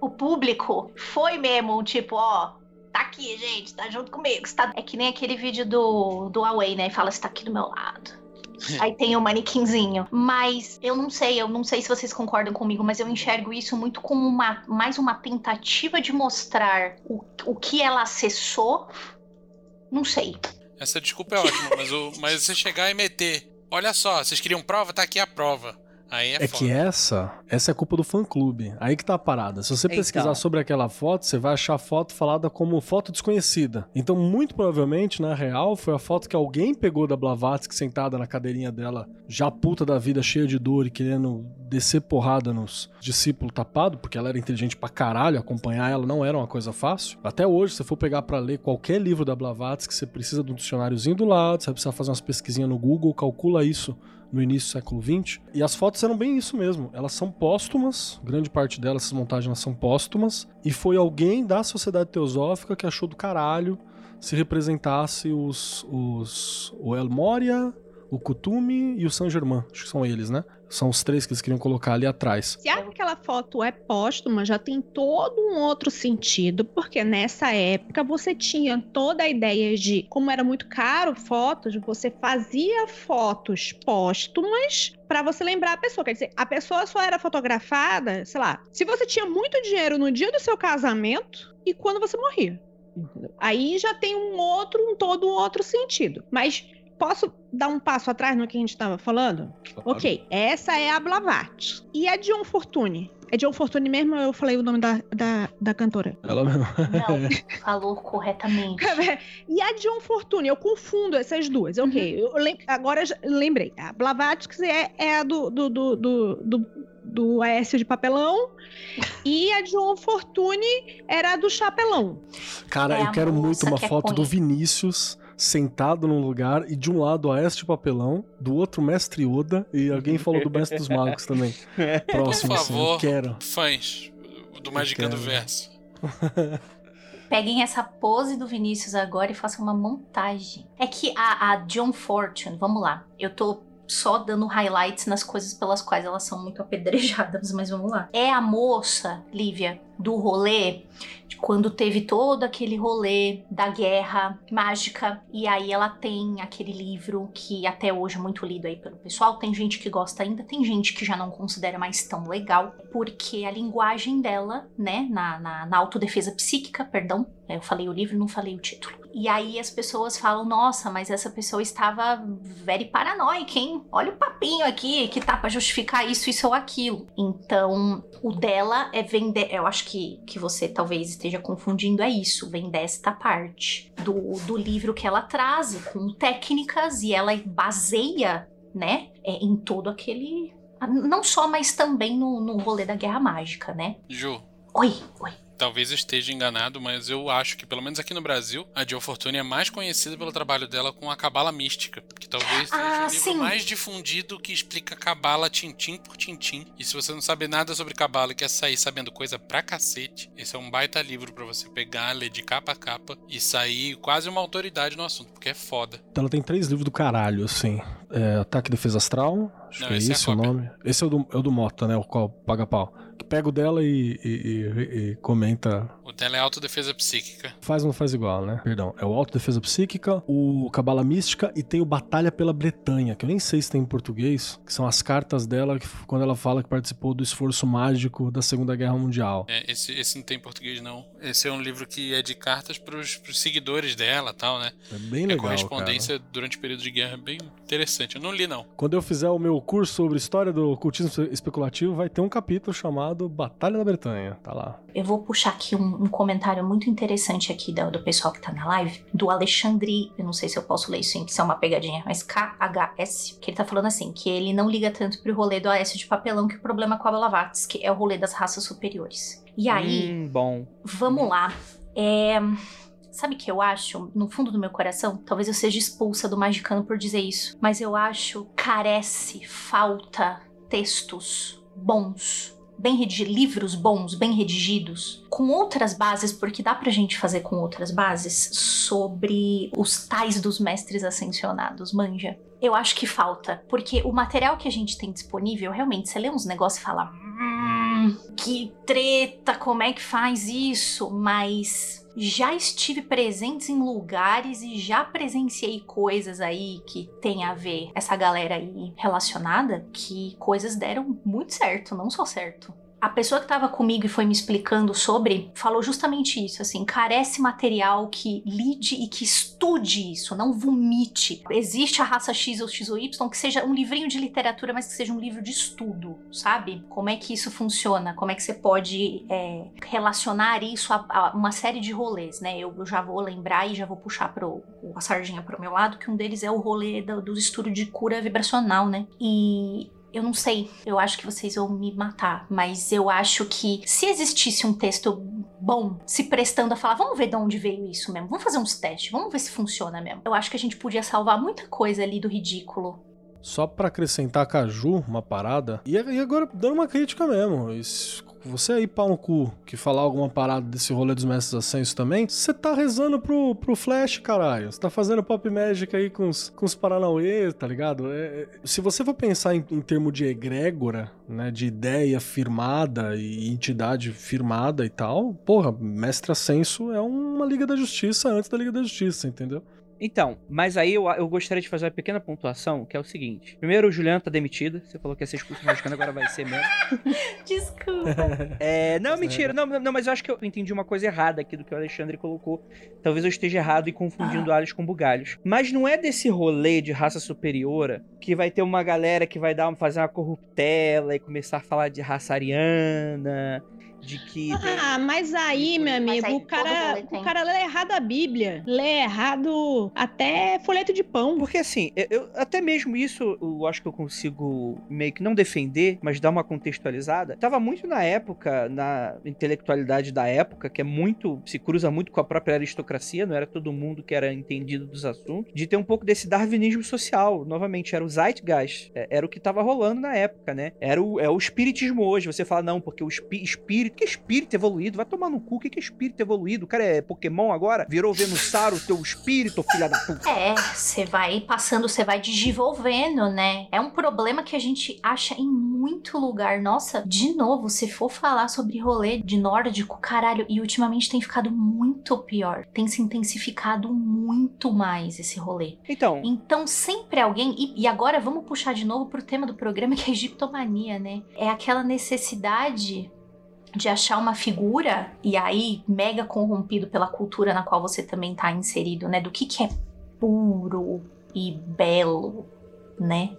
o público foi mesmo, tipo, ó. Tá aqui, gente, tá junto comigo. tá- É que nem aquele vídeo do, do Huawei, né? Fala, você tá aqui do meu lado. (laughs) Aí tem o manequinzinho. Mas eu não sei, eu não sei se vocês concordam comigo, mas eu enxergo isso muito como uma, mais uma tentativa de mostrar o, o que ela acessou. Não sei. Essa desculpa é ótima, mas, o, mas você chegar e meter. Olha só, vocês queriam prova? Tá aqui a prova. Aí é, É foda. que essa, essa é a culpa do fã-clube. Aí que tá a parada. Se você Então. pesquisar sobre aquela foto, você vai achar a foto falada como foto desconhecida. Então, muito provavelmente, na real, foi a foto que alguém pegou da Blavatsky sentada na cadeirinha dela, já puta da vida, cheia de dor e querendo descer porrada nos discípulos tapados, porque ela era inteligente pra caralho, acompanhar ela não era uma coisa fácil. Até hoje, se você for pegar pra ler qualquer livro da Blavatsky, você precisa de um dicionáriozinho do lado, você vai precisar fazer umas pesquisinhas no Google, calcula isso no início do século XX. E as fotos eram bem isso mesmo. Elas são póstumas, grande parte delas, essas montagens são póstumas. E foi alguém da sociedade teosófica que achou do caralho se representasse os, os o El Moria, o Kutume e o Saint Germain. Acho que são eles, né? São os três que eles queriam colocar ali atrás. Se aquela foto é póstuma, já tem todo um outro sentido, porque nessa época você tinha toda a ideia de como era muito caro fotos, você fazia fotos póstumas para você lembrar a pessoa. Quer dizer, a pessoa só era fotografada, sei lá, se você tinha muito dinheiro no dia do seu casamento e quando você morria. Aí já tem um outro, um todo outro sentido. Mas posso dar um passo atrás no que a gente estava falando? Ok, essa é a Blavatsky. E a Dion Fortune? É Dion Fortune mesmo ou eu falei o nome da, da, da cantora? Ela mesmo. Não, (laughs) falou corretamente. (laughs) E a Dion Fortune, eu confundo essas duas. Ok, eu lem- agora lembrei. A Blavatsky é, é a do, do, do, do, do, do Aécio de Papelão (laughs) e a Dion Fortune era a do Chapelão. Cara, É eu quero muito uma que é foto do conhe- Vinícius sentado num lugar e de um lado a este papelão, do outro mestre Yoda e alguém falou do mestre dos magos também. (laughs) Próximo, Por assim, favor. quero. Fãs do Magicando. Verso. (laughs) Peguem essa pose do Vinícius agora e façam uma montagem. É que a, a John Fortune, vamos lá, eu tô só dando highlights nas coisas pelas quais elas são muito (laughs) apedrejadas, mas vamos lá. É a moça, Lívia, do rolê, de quando teve todo aquele rolê da guerra mágica, e aí ela tem aquele livro que até hoje é muito lido aí pelo pessoal. Tem gente que gosta ainda, tem gente que já não considera mais tão legal, porque a linguagem dela, né, na, na, na autodefesa psíquica, perdão, eu falei o livro, não falei o título. E aí as pessoas falam, nossa, mas essa pessoa estava very paranoica, hein? Olha o papinho aqui que tá pra justificar isso, isso ou aquilo. Então, o dela é vender. Eu acho que, que você talvez esteja confundindo, é isso, vem desta parte do, do livro que ela traz, com técnicas, e ela baseia, né, é, em todo aquele. Não só, mas também no, no rolê da Guerra Mágica, né? Ju, Oi, oi. Talvez esteja enganado, mas eu acho que, pelo menos aqui no Brasil, a Jill Fortune é mais conhecida pelo trabalho dela com a Cabala Mística. Que talvez seja Ah, o livro mais difundido que explica Cabala tintim por tintim. E se você não sabe nada sobre Cabala e quer sair sabendo coisa pra cacete, esse é um baita livro pra você pegar, ler de capa a capa e sair quase uma autoridade no assunto, porque é foda. Ela tem três livros do caralho, assim. É, Ataque e Defesa Astral, acho Não, que é esse é o nome. Esse é o do, é o do Mota, né? O qual paga pau. Que pega o dela e, e- e- e comenta. O dela é autodefesa psíquica. Faz ou não faz igual, né? Perdão. É o Autodefesa Psíquica, o Cabala Mística e tem o Batalha pela Bretanha, que eu nem sei se tem em português, que são as cartas dela que- quando ela fala que participou do esforço mágico da Segunda Guerra Mundial. É, esse, esse não tem em português, não. Esse é um livro que é de cartas pros, pros seguidores dela e tal, né? É bem É legal. correspondência durante o período de guerra. é Bem interessante. Eu não li, não. Quando eu fizer o meu curso sobre história do ocultismo especulativo, vai ter um capítulo chamado Batalha da Bretanha. Tá lá. Eu vou puxar aqui um, um comentário muito interessante aqui do, do pessoal que tá na live, do Alexandre, eu não sei se eu posso ler isso, hein, que isso é uma pegadinha, mas KHS, que ele tá falando assim, que ele não liga tanto pro rolê do Aécio de Papelão que o problema com a Blavatsky, que é o rolê das raças superiores. E aí, Hum, bom. Vamos lá. É... Sabe o que eu acho? No fundo do meu coração, talvez eu seja expulsa do Magicano por dizer isso, mas eu acho carece, falta textos bons, bem redigidos, livros bons, bem redigidos, com outras bases, porque dá pra gente fazer com outras bases, sobre os tais dos mestres ascensionados, manja. Eu acho que falta, porque o material que a gente tem disponível, realmente, você lê uns negócios e fala. Que treta, como é que faz isso? Mas já estive presentes em lugares e já presenciei coisas aí que tem a ver essa galera aí relacionada que coisas deram muito certo, não só certo. A pessoa que estava comigo e foi me explicando sobre falou justamente isso, assim, carece material que lide e que estude isso, não vomite. Existe a raça X ou X ou Y que seja um livrinho de literatura, mas que seja um livro de estudo, sabe? Como é que isso funciona? Como é que você pode é, relacionar isso a, a uma série de rolês, né? Eu, eu já vou lembrar e já vou puxar pro, a sardinha pro meu lado, que um deles é o rolê do, do estudo de cura vibracional, né? E eu não sei, eu acho que vocês vão me matar, mas eu acho que se existisse um texto bom, se prestando a falar, vamos ver de onde veio isso mesmo, vamos fazer uns testes, vamos ver se funciona mesmo. Eu acho que a gente podia salvar muita coisa ali do ridículo. Só pra acrescentar Caju, uma parada. E e agora, dando uma crítica mesmo. Isso- Você aí, pau no cu, que falar alguma parada desse rolê dos mestres ascensos também, você tá rezando pro, pro Flash, caralho. Você tá fazendo pop magic aí com os, com os Paranauê, tá ligado? É- é- se você for pensar em, em termo de egrégora, né, de ideia firmada e entidade firmada e tal, porra, mestre ascenso é uma Liga da Justiça antes da Liga da Justiça, entendeu? Então, mas aí eu, eu gostaria de fazer uma pequena pontuação, que é o seguinte. Primeiro, o Juliano tá demitida. Você falou que ia ser expulso mexicano, agora vai ser mesmo. (laughs) Desculpa. É, não, mentira. Não, não, mas eu acho que eu entendi uma coisa errada aqui do que o Alexandre colocou. Talvez eu esteja errado e confundindo alhos com bugalhos. Mas não é desse rolê de raça superior que vai ter uma galera que vai dar, fazer uma corruptela e começar a falar de raça ariana, de que... tem- Ah, mas aí, meu Mas amigo, aí o cara, tem. o cara lê errado a Bíblia. Lê errado até folheto de pão. Porque assim, eu, eu- até mesmo isso eu acho que eu consigo meio que não defender, mas dar uma contextualizada. Tava muito na época, na intelectualidade da época, que é muito, se cruza muito com a própria aristocracia, não era todo mundo que era entendido dos assuntos, de ter um pouco desse darwinismo social. Novamente, era o zeitgeist, é- era o que tava rolando na época, né? Era o, é o espiritismo hoje. Você fala, não, porque o espi- espírito, que é espírito evoluído? Vai tomar no cu, o que que é espírito evoluído? O cara é Pokémon agora? Virou Venusaur, o teu espírito, filha da puta. É, você vai passando, você vai desenvolvendo, né? É um problema que a gente acha em muito lugar. Nossa, de novo, se for falar sobre rolê de nórdico, caralho, e ultimamente tem ficado muito pior. Tem se intensificado muito mais esse rolê. Então, Então, sempre alguém. E, e agora vamos puxar de novo pro tema do programa, que é a egiptomania, né? É aquela necessidade de achar uma figura, e aí mega corrompido pela cultura na qual você também tá inserido, né? Do que, que é puro e belo, né?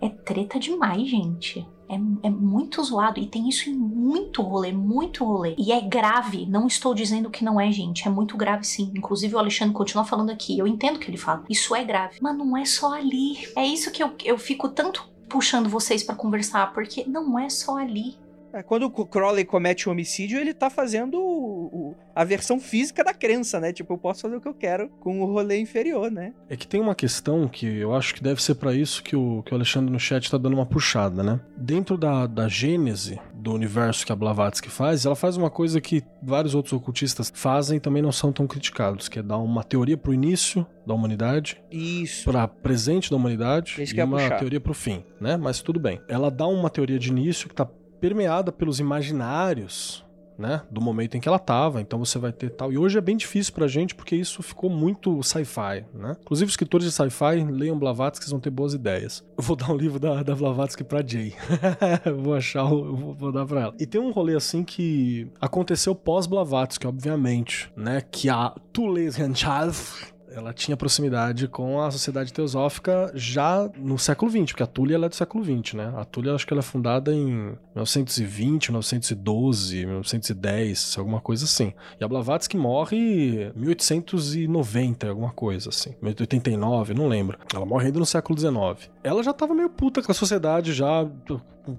É treta demais, gente. É, é muito zoado. E tem isso em muito rolê, muito rolê. E é grave. Não estou dizendo que não é, gente. É muito grave, sim. Inclusive, o Alexandre continua falando aqui. Eu entendo o que ele fala. Isso é grave. Mas não é só ali. É isso que eu, eu fico tanto puxando vocês pra conversar. Porque não é só ali. É, Quando o Crowley comete um homicídio, ele tá fazendo o- o- a versão física da crença, né? Tipo, eu posso fazer o que eu quero com o rolê inferior, né? É que tem uma questão que eu acho que deve ser pra isso que o, que o Alexandre no chat tá dando uma puxada, né? Dentro da, da gênese do universo que a Blavatsky faz, ela faz uma coisa que vários outros ocultistas fazem e também não são tão criticados, que é dar uma teoria pro início da humanidade, Isso. pra presente da humanidade Isso e uma puxar. teoria pro fim, né? Mas tudo bem. Ela dá uma teoria de início que tá permeada pelos imaginários, né, do momento em que ela tava, então você vai ter tal. E hoje é bem difícil pra gente porque isso ficou muito sci-fi, né? Inclusive escritores de sci-fi leiam Blavatsky, vão ter boas ideias. Eu vou dar um livro da, da Blavatsky pra Jay. (laughs) Vou achar, eu vou, vou dar pra ela. E tem um rolê assim que aconteceu pós Blavatsky, obviamente, né, que a Tulesianchav ela tinha proximidade com a sociedade teosófica já no século XX, porque a Túlia ela é do século XX, né? A Túlia acho que ela é fundada em 1920, 1912, 1910, alguma coisa assim. E a Blavatsky morre em 1890, alguma coisa assim. 1889, não lembro. Ela morre ainda no século XIX. Ela já tava meio puta com a sociedade já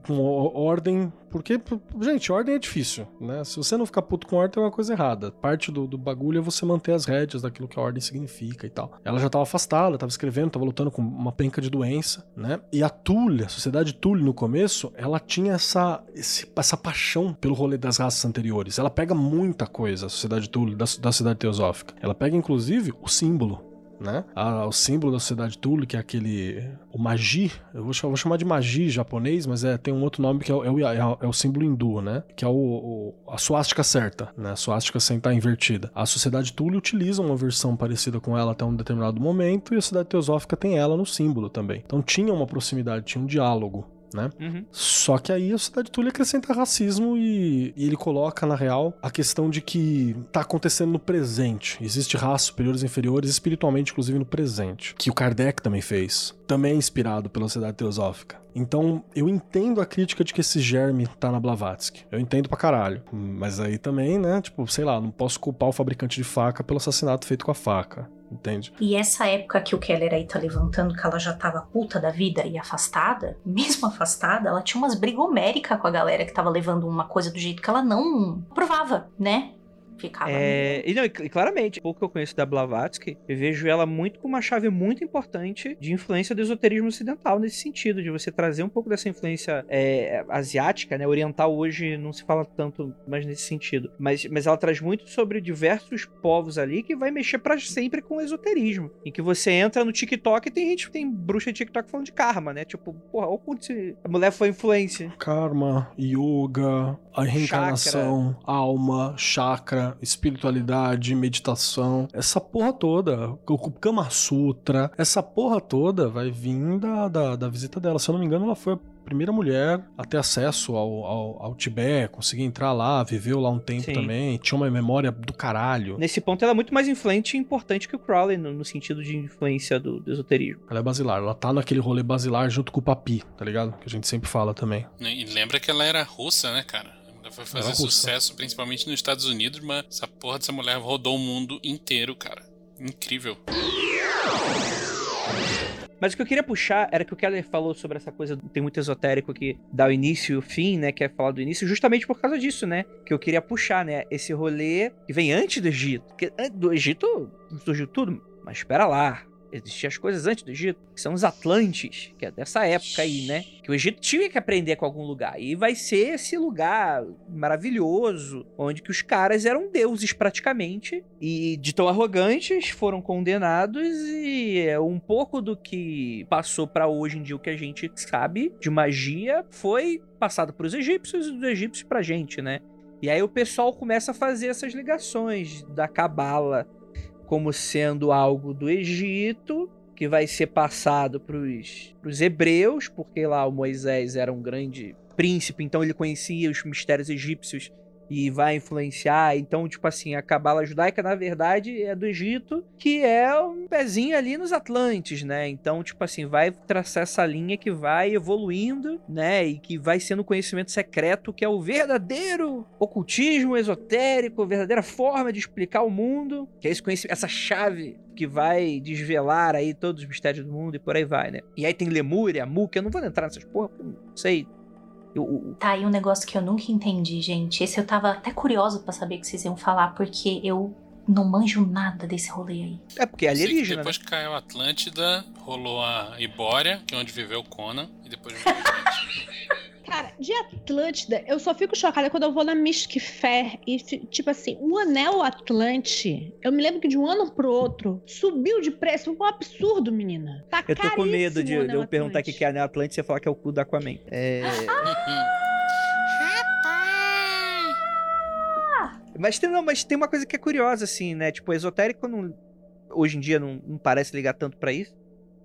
com- ordem, porque, gente, ordem é difícil, né? Se você não ficar puto com ordem, tem uma coisa errada. Parte do, do bagulho é você manter as rédeas daquilo que a ordem significa e tal. Ela já tava afastada, tava escrevendo, tava lutando com uma penca de doença, né? E a Tullia, a sociedade Tullia no começo, ela tinha essa, esse- essa paixão pelo rolê das raças anteriores. Ela pega muita coisa, a sociedade Tullia, da, da sociedade teosófica. Ela pega, inclusive, o símbolo né? Símbolo da sociedade Tule, que é aquele. O Magi, eu vou, vou chamar de Magi japonês, mas é, tem um outro nome que é, o- é o, é é o símbolo hindu, né? Que é o, a suástica certa, né? A suástica sem estar invertida. A sociedade Tule utiliza uma versão parecida com ela até um determinado momento, e a sociedade teosófica tem ela no símbolo também. Então tinha uma proximidade, tinha um diálogo. Né? Uhum. Só que aí a sociedade Tule acrescenta racismo e, e ele coloca, na real, a questão de que tá acontecendo no presente. Existe raças superiores e inferiores, espiritualmente, inclusive, no presente. Que o Kardec também fez. Também é inspirado pela sociedade teosófica. Então, eu entendo a crítica de que esse germe tá na Blavatsky. Eu entendo pra caralho. Mas aí também, né? Tipo, sei lá, não posso culpar o fabricante de faca pelo assassinato feito com a faca. Entende? E essa época que o Keller aí tá levantando, que ela já tava puta da vida e afastada, (laughs) mesmo afastada, ela tinha umas brigas homéricas com a galera que tava levando uma coisa do jeito que ela não aprovava, né? Ficava. É, e, não, e cl- claramente, pouco que eu conheço da Blavatsky, eu vejo ela muito com uma chave muito importante de influência do esoterismo ocidental nesse sentido, de você trazer um pouco dessa influência é, asiática, né? Oriental hoje não se fala tanto mais nesse sentido, mas, mas ela traz muito sobre diversos povos ali que vai mexer pra sempre com o esoterismo. Em que você entra no TikTok e tem gente, tem bruxa de TikTok falando de karma, né? Tipo, porra, olha o quanto se- a mulher foi influência. Karma, yoga, a reencarnação, alma, chakra. Yoga, espiritualidade, meditação, essa porra toda, o Kama Sutra, essa porra toda vai vir da, da, da visita dela. Se eu não me engano, ela foi a primeira mulher a ter acesso ao, ao, ao Tibete, conseguir entrar lá, viveu lá um tempo Sim. também, tinha uma memória do caralho. Nesse ponto, ela é muito mais influente e importante que o Crowley, no, no sentido de influência do, do esoterismo. Ela é basilar, ela tá naquele rolê basilar junto com o Papi, tá ligado? Que a gente sempre fala também. E lembra que ela era russa, né, cara? Ela foi fazer russa. sucesso principalmente nos Estados Unidos, mas essa porra dessa mulher rodou o mundo inteiro, cara. Incrível. Mas o que eu queria puxar era que o Keller falou sobre essa coisa, tem muito esotérico que dá o início e o fim, né? Que é falar do início, justamente por causa disso, né? Que eu queria puxar, né? Esse rolê que vem antes do Egito. Porque an- do Egito surgiu tudo, mas espera lá. Existiam as coisas antes do Egito, que são os Atlantes, que é dessa época aí, né? Que o Egito tinha que aprender com algum lugar. E vai ser esse lugar maravilhoso, onde que os caras eram deuses praticamente. E de tão arrogantes foram condenados. E é um pouco do que passou pra hoje em dia, o que a gente sabe de magia, foi passado pros egípcios e dos egípcios pra gente, né? E aí o pessoal começa a fazer essas ligações da cabala como sendo algo do Egito, que vai ser passado para os hebreus, porque lá o Moisés era um grande príncipe, então ele conhecia os mistérios egípcios e vai influenciar. Então, tipo assim, a cabala judaica, na verdade, é do Egito, que é um pezinho ali nos Atlantes, né? Então, tipo assim, vai traçar essa linha que vai evoluindo, né? E que vai sendo conhecimento secreto, que é o verdadeiro ocultismo esotérico, a verdadeira forma de explicar o mundo, que é esse conhecimento, essa chave que vai desvelar aí todos os mistérios do mundo e por aí vai, né? E aí tem Lemúria, Muca, eu não vou entrar nessas porra, não sei. Eu- o- Tá aí um negócio que eu nunca entendi, gente. Esse eu tava até curioso pra saber o que vocês iam falar, porque eu não manjo nada desse rolê aí. é porque é alienígena, né? depois que caiu a Atlântida, rolou a Ibória, que é onde viveu Conan, e depois veio a gente. (laughs) Cara, de Atlântida, eu só fico chocada quando eu vou na Mystic Fair e, tipo assim, o anel Atlante, eu me lembro que de um ano pro outro, subiu de preço, um absurdo, menina. Tá Eu tô com medo de, de eu anel perguntar o que Atlante. que é Anel Atlântico e você falar que é o cu da Aquaman. É... Mas tem, não, mas tem uma coisa que é curiosa, assim, né? Tipo, esotérico não, hoje em dia não, não parece ligar tanto pra isso.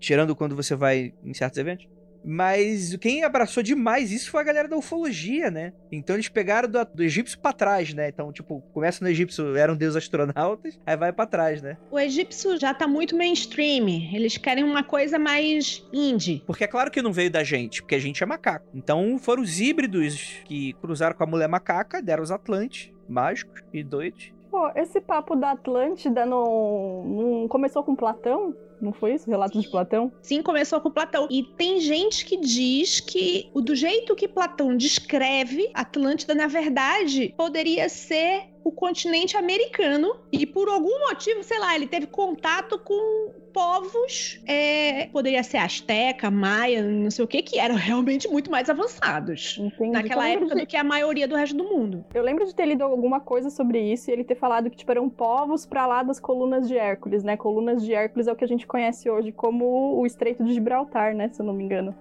Tirando quando você vai em certos eventos. Mas quem abraçou demais isso foi a galera da ufologia, né? Então eles pegaram do, do egípcio pra trás, né? Então, tipo, começa no egípcio, eram deus astronautas, aí vai pra trás, né? O egípcio já tá muito mainstream. Eles querem uma coisa mais indie. Porque é claro que não veio da gente, porque a gente é macaco. Então foram os híbridos que cruzaram com a mulher macaca, deram os Atlantes, mágicos e doidos. Pô, esse papo da Atlântida não, não começou com Platão? Não foi isso? Relatos de Platão? Sim, começou com Platão. E tem gente que diz que o do jeito que Platão descreve, Atlântida, na verdade, poderia ser o continente americano. E por algum motivo, sei lá, ele teve contato com povos, é, poderia ser asteca, maia, não sei o que, que eram (laughs) realmente muito mais avançados. Entendi. Naquela lembro época de- do que a maioria do resto do mundo. Eu lembro de ter lido alguma coisa sobre isso e ele ter falado que tipo, eram povos pra lá das colunas de Hércules, né? Colunas de Hércules é o que a gente conhece hoje como o Estreito de Gibraltar, né? Se eu não me engano.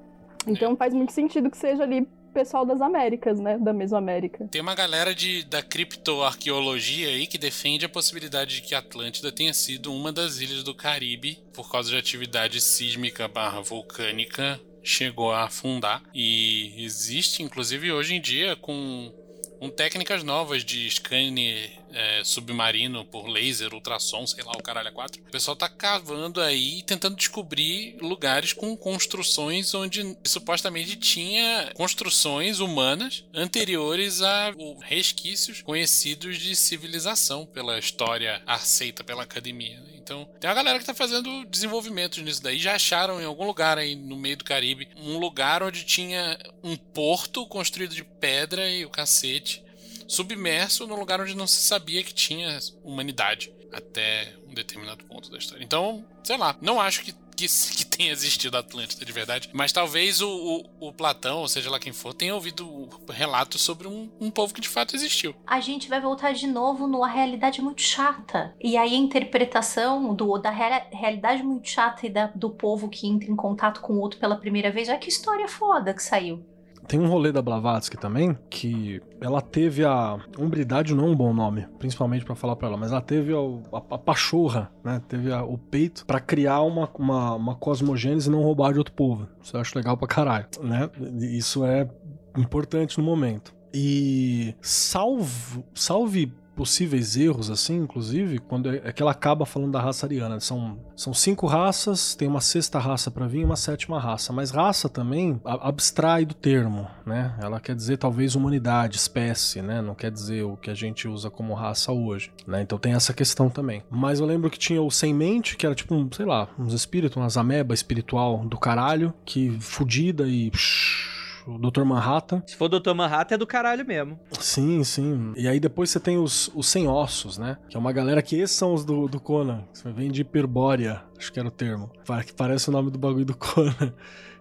Então faz muito sentido que seja ali pessoal das Américas, né? Da Mesoamérica. Tem uma galera de, da criptoarqueologia aí que defende a possibilidade de que Atlântida tenha sido uma das ilhas do Caribe por causa de atividade sísmica barra vulcânica chegou a afundar e existe inclusive hoje em dia com, com técnicas novas de scanner é, submarino por laser, ultrassom, sei lá, o caralho é quatro. O pessoal tá cavando aí, tentando descobrir lugares com construções onde supostamente tinha construções humanas anteriores a resquícios conhecidos de civilização pela história aceita pela academia. né? Então, tem uma galera que tá fazendo desenvolvimentos nisso daí. Já acharam em algum lugar aí no meio do Caribe um lugar onde tinha um porto construído de pedra e o cacete submerso num lugar onde não se sabia que tinha humanidade até um determinado ponto da história. Então, sei lá, não acho que, que, (laughs) que tenha existido Atlântida de verdade, mas talvez o, o, o Platão, ou seja lá quem for, tenha ouvido relatos sobre um, um povo que de fato existiu. A gente vai voltar de novo numa realidade muito chata. E aí a interpretação do, da rea- realidade muito chata e da- do povo que entra em contato com o outro pela primeira vez. Olha que história foda que saiu. Tem um rolê da Blavatsky também, que ela teve a umbridade, não é um bom nome, principalmente pra falar pra ela, mas ela teve a, a, a pachorra, né? Teve a- o peito pra criar uma, uma, uma cosmogênese e não roubar de outro povo. Isso eu acho legal pra caralho, né? Isso é importante no momento. E salvo, salve possíveis erros, assim, inclusive, quando é, é que ela acaba falando da raça ariana. São, são cinco raças, tem uma sexta raça pra vir e uma sétima raça. Mas raça também a- abstrai do termo, né? Ela quer dizer talvez humanidade, espécie, né? Não quer dizer o que a gente usa como raça hoje, né? Então tem essa questão também. Mas eu lembro que tinha o sem mente, que era tipo, um, sei lá, uns espíritos, umas ameba espiritual do caralho, que fudida e... O Dr. Manhattan. Se for Dr. Manhattan, é do caralho mesmo. Sim, sim. E aí depois você tem os, os sem ossos, né? Que é uma galera que esses são os do, do Conan. Que vem de hiperbórea, acho que era o termo. Que parece o nome do bagulho do (laughs) Conan.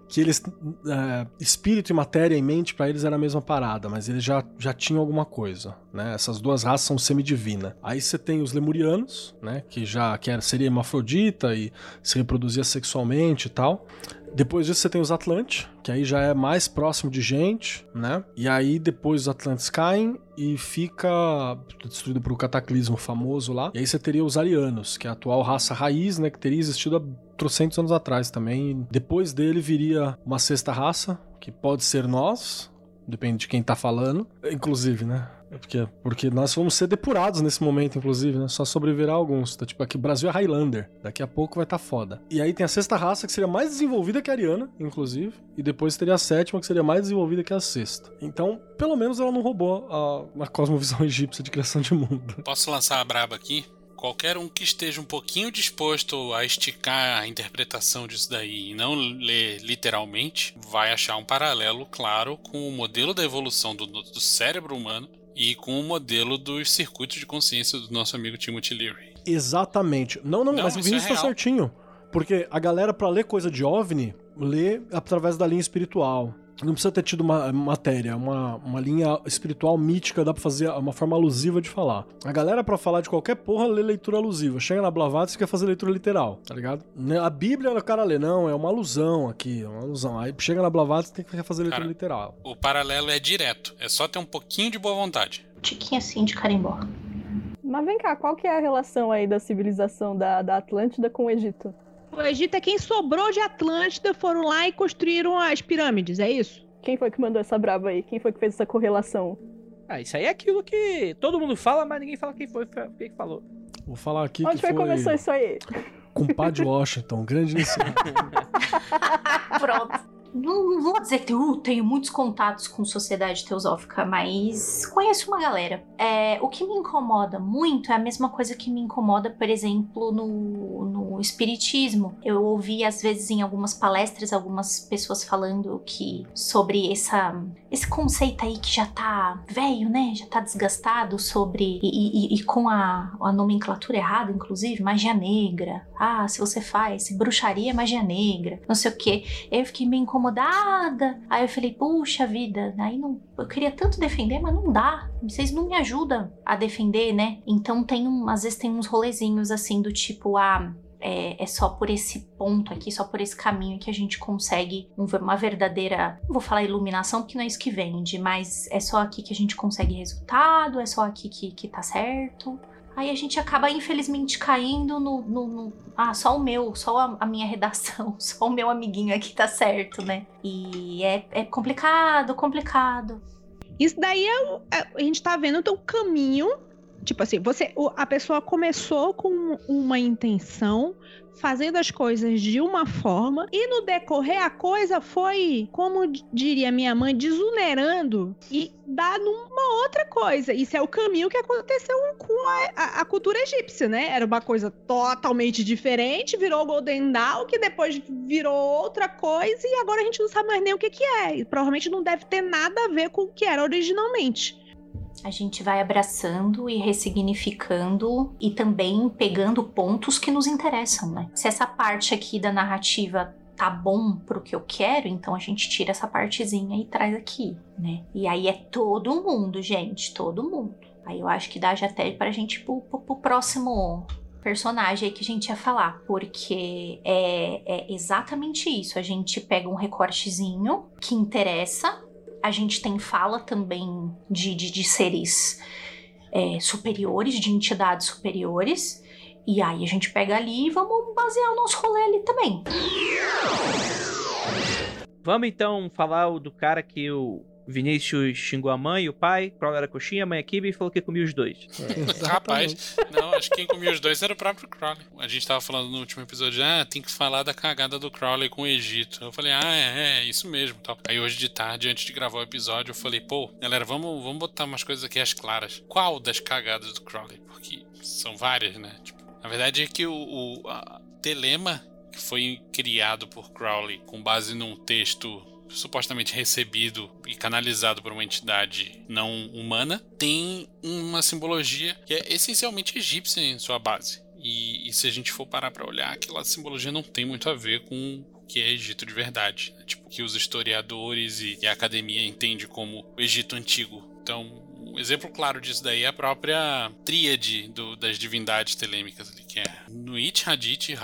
Que eles. é, espírito e matéria em mente, pra eles era a mesma parada, mas eles já, já tinham alguma coisa, né? Essas duas raças são semidivina. Aí você tem os lemurianos, né? Que já que era, seria hermafrodita e se reproduzia sexualmente e tal. Depois disso você tem os Atlantes, que aí já é mais próximo de gente, né? E aí depois os Atlantes caem e fica destruído por um cataclismo famoso lá. E aí você teria os Arianos, que é a atual raça raiz, né? Que teria existido há trocentos anos atrás também. Depois dele viria uma sexta raça, que pode ser nós, depende de quem tá falando. Inclusive, né? É Porque, porque nós vamos ser depurados nesse momento, inclusive, né? Só sobreviverá alguns. Tá, tipo, aqui o Brasil é Highlander. Daqui a pouco vai estar tá foda. E aí tem a sexta raça, que seria mais desenvolvida que a Ariana, inclusive. E depois teria a sétima, que seria mais desenvolvida que a sexta. Então, pelo menos ela não roubou a, a cosmovisão (laughs) egípcia de criação de mundo. Posso lançar a braba aqui? Qualquer um que esteja um pouquinho disposto a esticar a interpretação disso daí e não ler literalmente, vai achar um paralelo claro com o modelo da evolução do, do cérebro humano e com o modelo dos circuitos de consciência do nosso amigo Timothy Leary. Exatamente. Não, não, Não, mas o é Vinícius tá real. certinho. Porque a galera, pra ler coisa de OVNI, lê através da linha espiritual. Não precisa ter tido uma matéria, uma, uma linha espiritual mítica, dá pra fazer uma forma alusiva de falar. A galera, pra falar de qualquer porra, lê leitura alusiva. Chega na Blavatsky e quer fazer leitura literal, tá ligado? Né, A Bíblia, o cara lê, não, é uma alusão aqui, é uma alusão. Aí chega na Blavatsky e tem que fazer leitura Cara, literal. O paralelo é direto, é só ter um pouquinho de boa vontade. Tiquinho assim de carimbó. Mas vem cá, qual que é a relação aí da civilização da, da Atlântida com o Egito? O Egito é quem sobrou de Atlântida, foram lá e construíram as pirâmides, é isso? Quem foi que mandou essa brava aí? Quem foi que fez essa correlação? Ah, isso aí é aquilo que todo mundo fala, mas ninguém fala quem foi, quem que falou. Vou falar aqui Onde que foi foi que começou isso aí? compadre Washington, grande iniciante. (laughs) Pronto. Não, não vou dizer que eu tenho muitos contatos com sociedade teosófica, mas conheço uma galera. É, o que me incomoda muito é a mesma coisa que me incomoda, por exemplo, no, no espiritismo. Eu ouvi, às vezes, em algumas palestras, algumas pessoas falando que sobre essa, esse conceito aí que já tá velho, né? Já tá desgastado sobre. E, e- e com a, a nomenclatura errada, inclusive, magia negra. Ah, se você faz bruxaria, é magia negra. Não sei o quê. Eu fiquei meio incomodada. Aí eu falei, puxa vida, aí não. Eu queria tanto defender, mas não dá. Vocês não me ajudam a defender, né? Então tem um. Às vezes tem uns rolezinhos assim do tipo, ah. É, é só por esse ponto aqui, só por esse caminho que a gente consegue um- uma verdadeira. Não vou falar iluminação, porque não é isso que vende, mas é só aqui que a gente consegue resultado, é só aqui que, que tá certo. Aí a gente acaba, infelizmente, caindo no. no- no- ah, só o meu, só a, a minha (laughs) redação, só o meu amiguinho aqui tá certo, né? E é, é complicado, complicado. Isso daí é, é- a gente tá vendo o caminho. Tipo assim, você, a pessoa começou com uma intenção, fazendo as coisas de uma forma, e no decorrer a coisa foi, como diria minha mãe, desunerando e dando uma outra coisa. Isso é o caminho que aconteceu com a, a- a cultura egípcia, né? Era uma coisa totalmente diferente, virou Golden Dawn, que depois virou outra coisa, e agora a gente não sabe mais nem o que, que é. E provavelmente não deve ter nada a ver com o que era originalmente. A gente vai abraçando e ressignificando e também pegando pontos que nos interessam, né? Se essa parte aqui da narrativa tá bom pro que eu quero, então a gente tira essa partezinha e traz aqui, né? E aí é todo mundo, gente, todo mundo. Aí eu acho que dá já até pra gente ir pro, pro, pro próximo personagem aí que a gente ia falar, porque é, é exatamente isso. A gente pega um recortezinho que interessa a gente tem fala também de, de, de seres é, superiores, de entidades superiores. E aí a gente pega ali e vamos basear o nosso rolê ali também. Vamos então falar do cara que o Vinícius xingou a mãe e o pai, Crowley era coxinha, a mãe é kibe e falou que comia os dois. (laughs) Rapaz, não, acho que quem comia os dois era o próprio Crowley. A gente tava falando no último episódio, ah, tem que falar da cagada do Crowley com o Egito. Eu falei, ah, é, é isso mesmo. Tal. Aí hoje de tarde, antes de gravar o episódio, eu falei, pô, galera, vamos, vamos botar umas coisas aqui às claras. Qual das cagadas do Crowley? Porque são várias, né? Tipo, a verdade é que o, o telema que foi criado por Crowley com base num texto supostamente recebido e canalizado por uma entidade não humana, tem uma simbologia que é essencialmente egípcia em sua base. E, e se a gente for parar para olhar, aquela simbologia não tem muito a ver com o que é Egito de verdade. Né? Tipo, que os historiadores e, e a academia entendem como o Egito antigo. Então, um exemplo claro disso daí é a própria tríade do, das divindades telêmicas ali, que é Nuit, Hadith e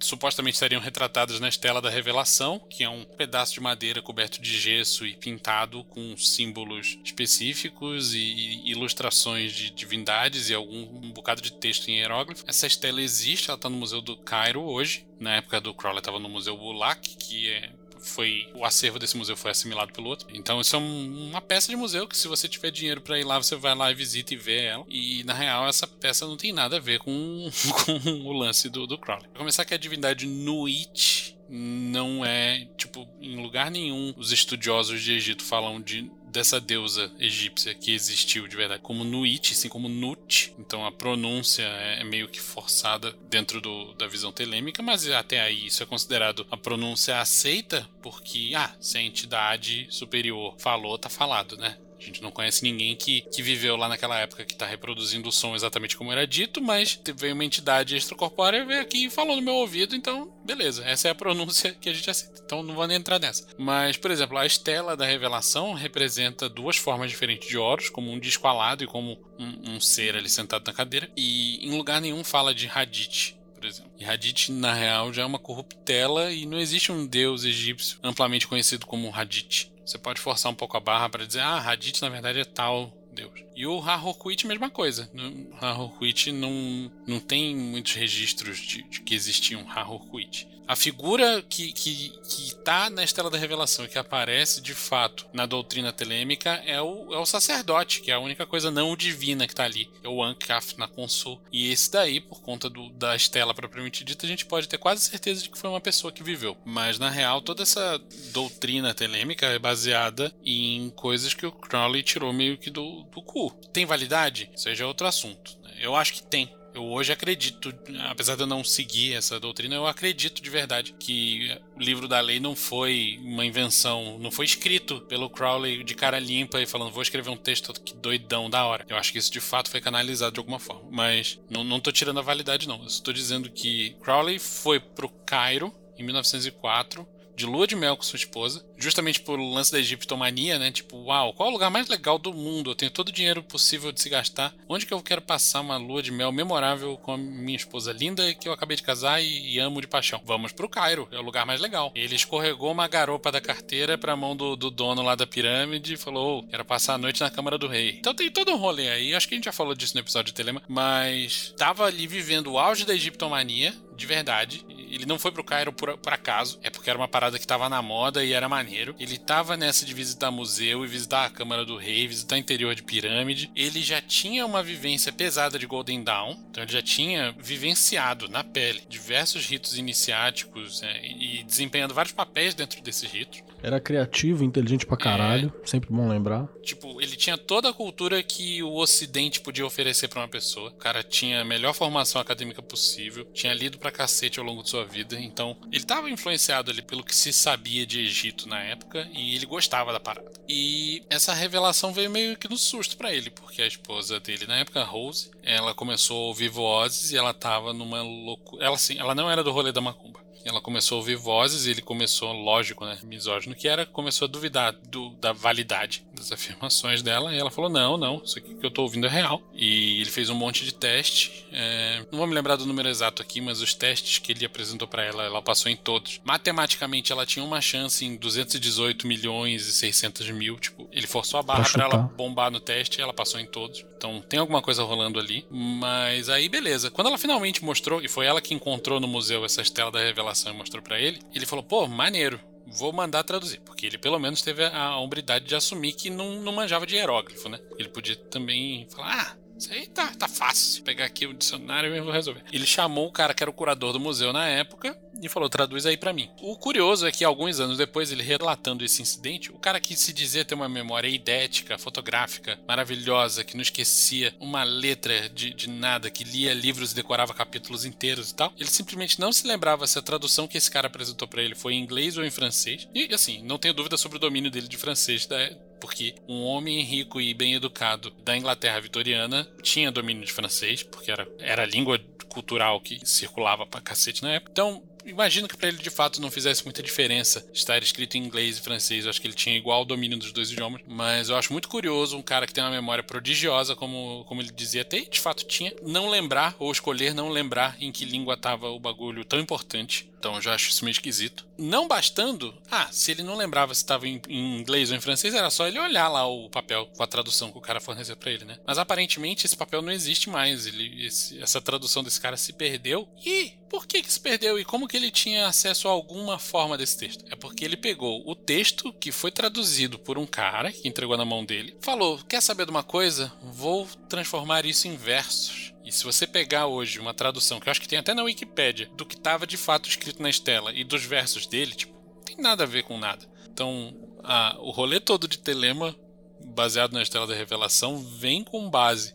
supostamente estariam retratadas na Estela da Revelação, que é um pedaço de madeira coberto de gesso e pintado com símbolos específicos e ilustrações de divindades e algum um bocado de texto em hieróglifo. Essa estela existe, ela está no Museu do Cairo hoje. Na época do Crowley estava no Museu Bulak, que é foi o acervo desse museu foi assimilado pelo outro. Então isso é um, uma peça de museu que se você tiver dinheiro para ir lá, você vai lá e visita e vê ela. E na real essa peça não tem nada a ver com, (laughs) com o lance do, do Crowley. Pra começar que a divindade Nuit não é, tipo, em lugar nenhum os estudiosos de Egito falam de dessa deusa egípcia que existiu de verdade, como Nuit, assim como Nut. Então a pronúncia é meio que forçada dentro do, da visão telêmica, mas até aí isso é considerado a pronúncia aceita, porque, ah, se a entidade superior falou, tá falado, né? A gente não conhece ninguém que, que viveu lá naquela época que está reproduzindo o som exatamente como era dito, mas veio uma entidade extracorpórea veio aqui e falou no meu ouvido, então beleza, essa é a pronúncia que a gente aceita. Então não vou nem entrar nessa. Mas, por exemplo, a estela da revelação representa duas formas diferentes de Horus, como um disco alado e como um, um ser ali sentado na cadeira, e em lugar nenhum fala de Hadith por exemplo. E Hadith, na real, já é uma corruptela e não existe um deus egípcio amplamente conhecido como Hadith. Você pode forçar um pouco a barra para dizer, ah, Hadith na verdade é tal deus. E o Harhokuit, mesma coisa. O Harhokuit não, não tem muitos registros de, de que existia um Harhokuit. A figura que, que, que tá na Estela da Revelação e que aparece de fato na doutrina telêmica é o, é o sacerdote, que é a única coisa não divina que tá ali. É o Ankaf na Consul. E esse daí, por conta do, da Estela propriamente dita, a gente pode ter quase certeza de que foi uma pessoa que viveu. Mas na real, toda essa doutrina telêmica é baseada em coisas que o Crowley tirou meio que do, do cu. Tem validade? Seja outro assunto. Né? Eu acho que tem eu hoje acredito, apesar de eu não seguir essa doutrina, eu acredito de verdade que o livro da lei não foi uma invenção, não foi escrito pelo Crowley de cara limpa e falando, vou escrever um texto que doidão da hora. Eu acho que isso de fato foi canalizado de alguma forma. Mas não, não tô tirando a validade, não. Eu estou dizendo que Crowley foi pro Cairo em 1904 de lua de mel com sua esposa, justamente por lance da egiptomania, né? Tipo, uau, qual é o lugar mais legal do mundo? Eu tenho todo o dinheiro possível de se gastar. Onde que eu quero passar uma lua de mel memorável com a minha esposa linda que eu acabei de casar e, e amo de paixão? Vamos pro Cairo, é o lugar mais legal. Ele escorregou uma garopa da carteira pra mão do, do dono lá da pirâmide e falou: oh, quero passar a noite na Câmara do Rei. Então tem todo um rolê aí, acho que a gente já falou disso no episódio de Telema, mas tava ali vivendo o auge da egiptomania, de verdade. Ele não foi pro Cairo por, por acaso, é porque era uma parada que tava na moda e era maneiro. Ele tava nessa de visitar museu e visitar a Câmara do Rei, visitar interior de pirâmide. Ele já tinha uma vivência pesada de Golden Dawn, então ele já tinha vivenciado na pele diversos ritos iniciáticos né, e desempenhando vários papéis dentro desses ritos. Era criativo, inteligente pra caralho, é, sempre bom lembrar. Tipo, ele tinha toda a cultura que o Ocidente podia oferecer para uma pessoa. O cara tinha a melhor formação acadêmica possível, tinha lido pra cacete ao longo de sua vida, então ele estava influenciado ali pelo que se sabia de Egito na época e ele gostava da parada. E essa revelação veio meio que no susto para ele, porque a esposa dele na época, Rose, ela começou a ouvir vozes e ela tava numa loucura. Ela assim, ela não era do rolê da macumba ela começou a ouvir vozes e ele começou, lógico, né, misógino que era, começou a duvidar do, da validade das afirmações dela. E ela falou: Não, não, isso aqui que eu tô ouvindo é real. E ele fez um monte de teste. é, não vou me lembrar do número exato aqui, mas os testes que ele apresentou pra ela, ela passou em todos. Matematicamente, ela tinha uma chance em 218 milhões e 600 mil. Tipo, ele forçou a barra Pra ela bombar no teste e ela passou em todos. Então tem alguma coisa rolando ali. Mas aí, beleza. Quando ela finalmente mostrou, e foi ela que encontrou no museu essa estela da revelação e mostrou pra ele, ele falou: pô, maneiro. Vou mandar traduzir, porque ele pelo menos teve a, hombridade de assumir que não, não manjava de hieróglifo, né? Ele podia também falar: ah, isso aí tá, tá fácil. Vou pegar aqui o dicionário e vou resolver. Ele chamou o cara que era o curador do museu na época e falou: traduz aí pra mim. O curioso é que alguns anos depois, ele relatando esse incidente, o cara que se dizia ter uma memória idética, fotográfica, maravilhosa, que não esquecia uma letra de, de nada, que lia livros e decorava capítulos inteiros e tal, ele simplesmente não se lembrava se a tradução que esse cara apresentou pra ele foi em inglês ou em francês. E assim, não tenho dúvida sobre o domínio dele de francês, né? Porque um homem rico e bem educado da Inglaterra vitoriana tinha domínio de francês, porque era, era a língua cultural que circulava pra cacete na época. Então, imagino que pra ele de fato não fizesse muita diferença estar escrito em inglês e francês. Eu acho que ele tinha igual domínio dos dois idiomas. Mas eu acho muito curioso um cara que tem uma memória prodigiosa, como, como ele dizia e de fato tinha, não lembrar ou escolher não lembrar em que língua tava o bagulho tão importante. Então eu já acho isso meio esquisito. Não bastando, ah, se ele não lembrava se estava em, em inglês ou em francês, era só ele olhar lá o papel com a tradução que o cara forneceu pra ele, né? Mas aparentemente esse papel não existe mais. Ele, esse- essa tradução desse cara se perdeu. E por que que se perdeu? E como que ele tinha acesso a alguma forma desse texto? É porque ele pegou o texto que foi traduzido por um cara que entregou na mão dele, falou: Quer saber de uma coisa? Vou transformar isso em versos. E se você pegar hoje uma tradução, que eu acho que tem até na Wikipédia, do que estava de fato escrito na estela e dos versos dele, tipo, tem nada a ver com nada. Então, a- o rolê todo de Telema, baseado na estela da revelação, vem com base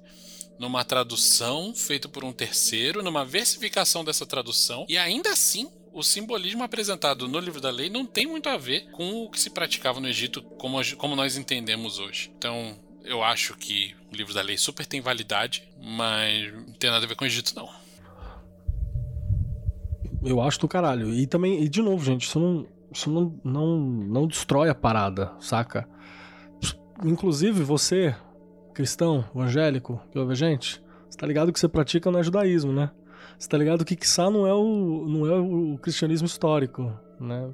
numa tradução feita por um terceiro, numa versificação dessa tradução, e ainda assim. O simbolismo apresentado no livro da lei não tem muito a ver com o que se praticava no Egito como, como nós entendemos hoje. Então, eu acho que o livro da lei super tem validade, mas não tem nada a ver com o Egito, não. Eu acho do caralho. E também, e de novo, gente, isso não, isso não, não, não destrói a parada, saca? Inclusive, você, cristão, evangélico, que ouve a gente, você tá ligado que você pratica no judaísmo, né? Você tá ligado que Quiçá não é o, não é o cristianismo histórico, né?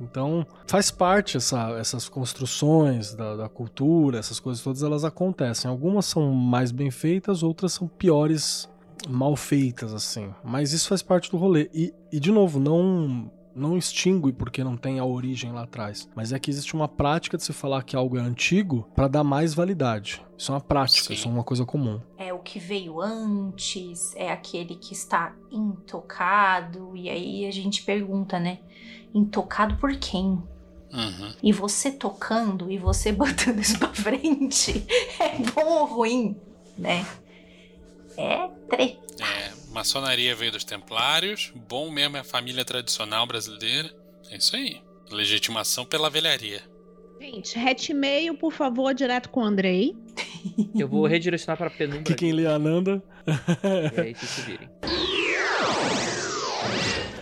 Então, faz parte essa, essas construções da, da cultura, essas coisas todas, elas acontecem. Algumas são mais bem feitas, outras são piores mal feitas, assim. Mas isso faz parte do rolê. E, e de novo, não não extingue porque não tem a origem lá atrás. Mas é que existe uma prática de se falar que algo é antigo para dar mais validade. Isso é uma prática, Sim. isso é uma coisa comum. É o que veio antes, é aquele que está intocado. E aí a gente pergunta, né? Intocado por quem? Uhum. E você tocando e você (laughs) botando isso pra frente (laughs) é bom ou ruim, né? É treta. É, maçonaria veio dos templários, bom mesmo é a família tradicional brasileira. É isso aí. Legitimação pela velharia. Gente, hatmail, por favor, direto com o Andrei. Eu vou redirecionar pra penumbra. Que quem lê a Nanda. (laughs) E aí, se virem.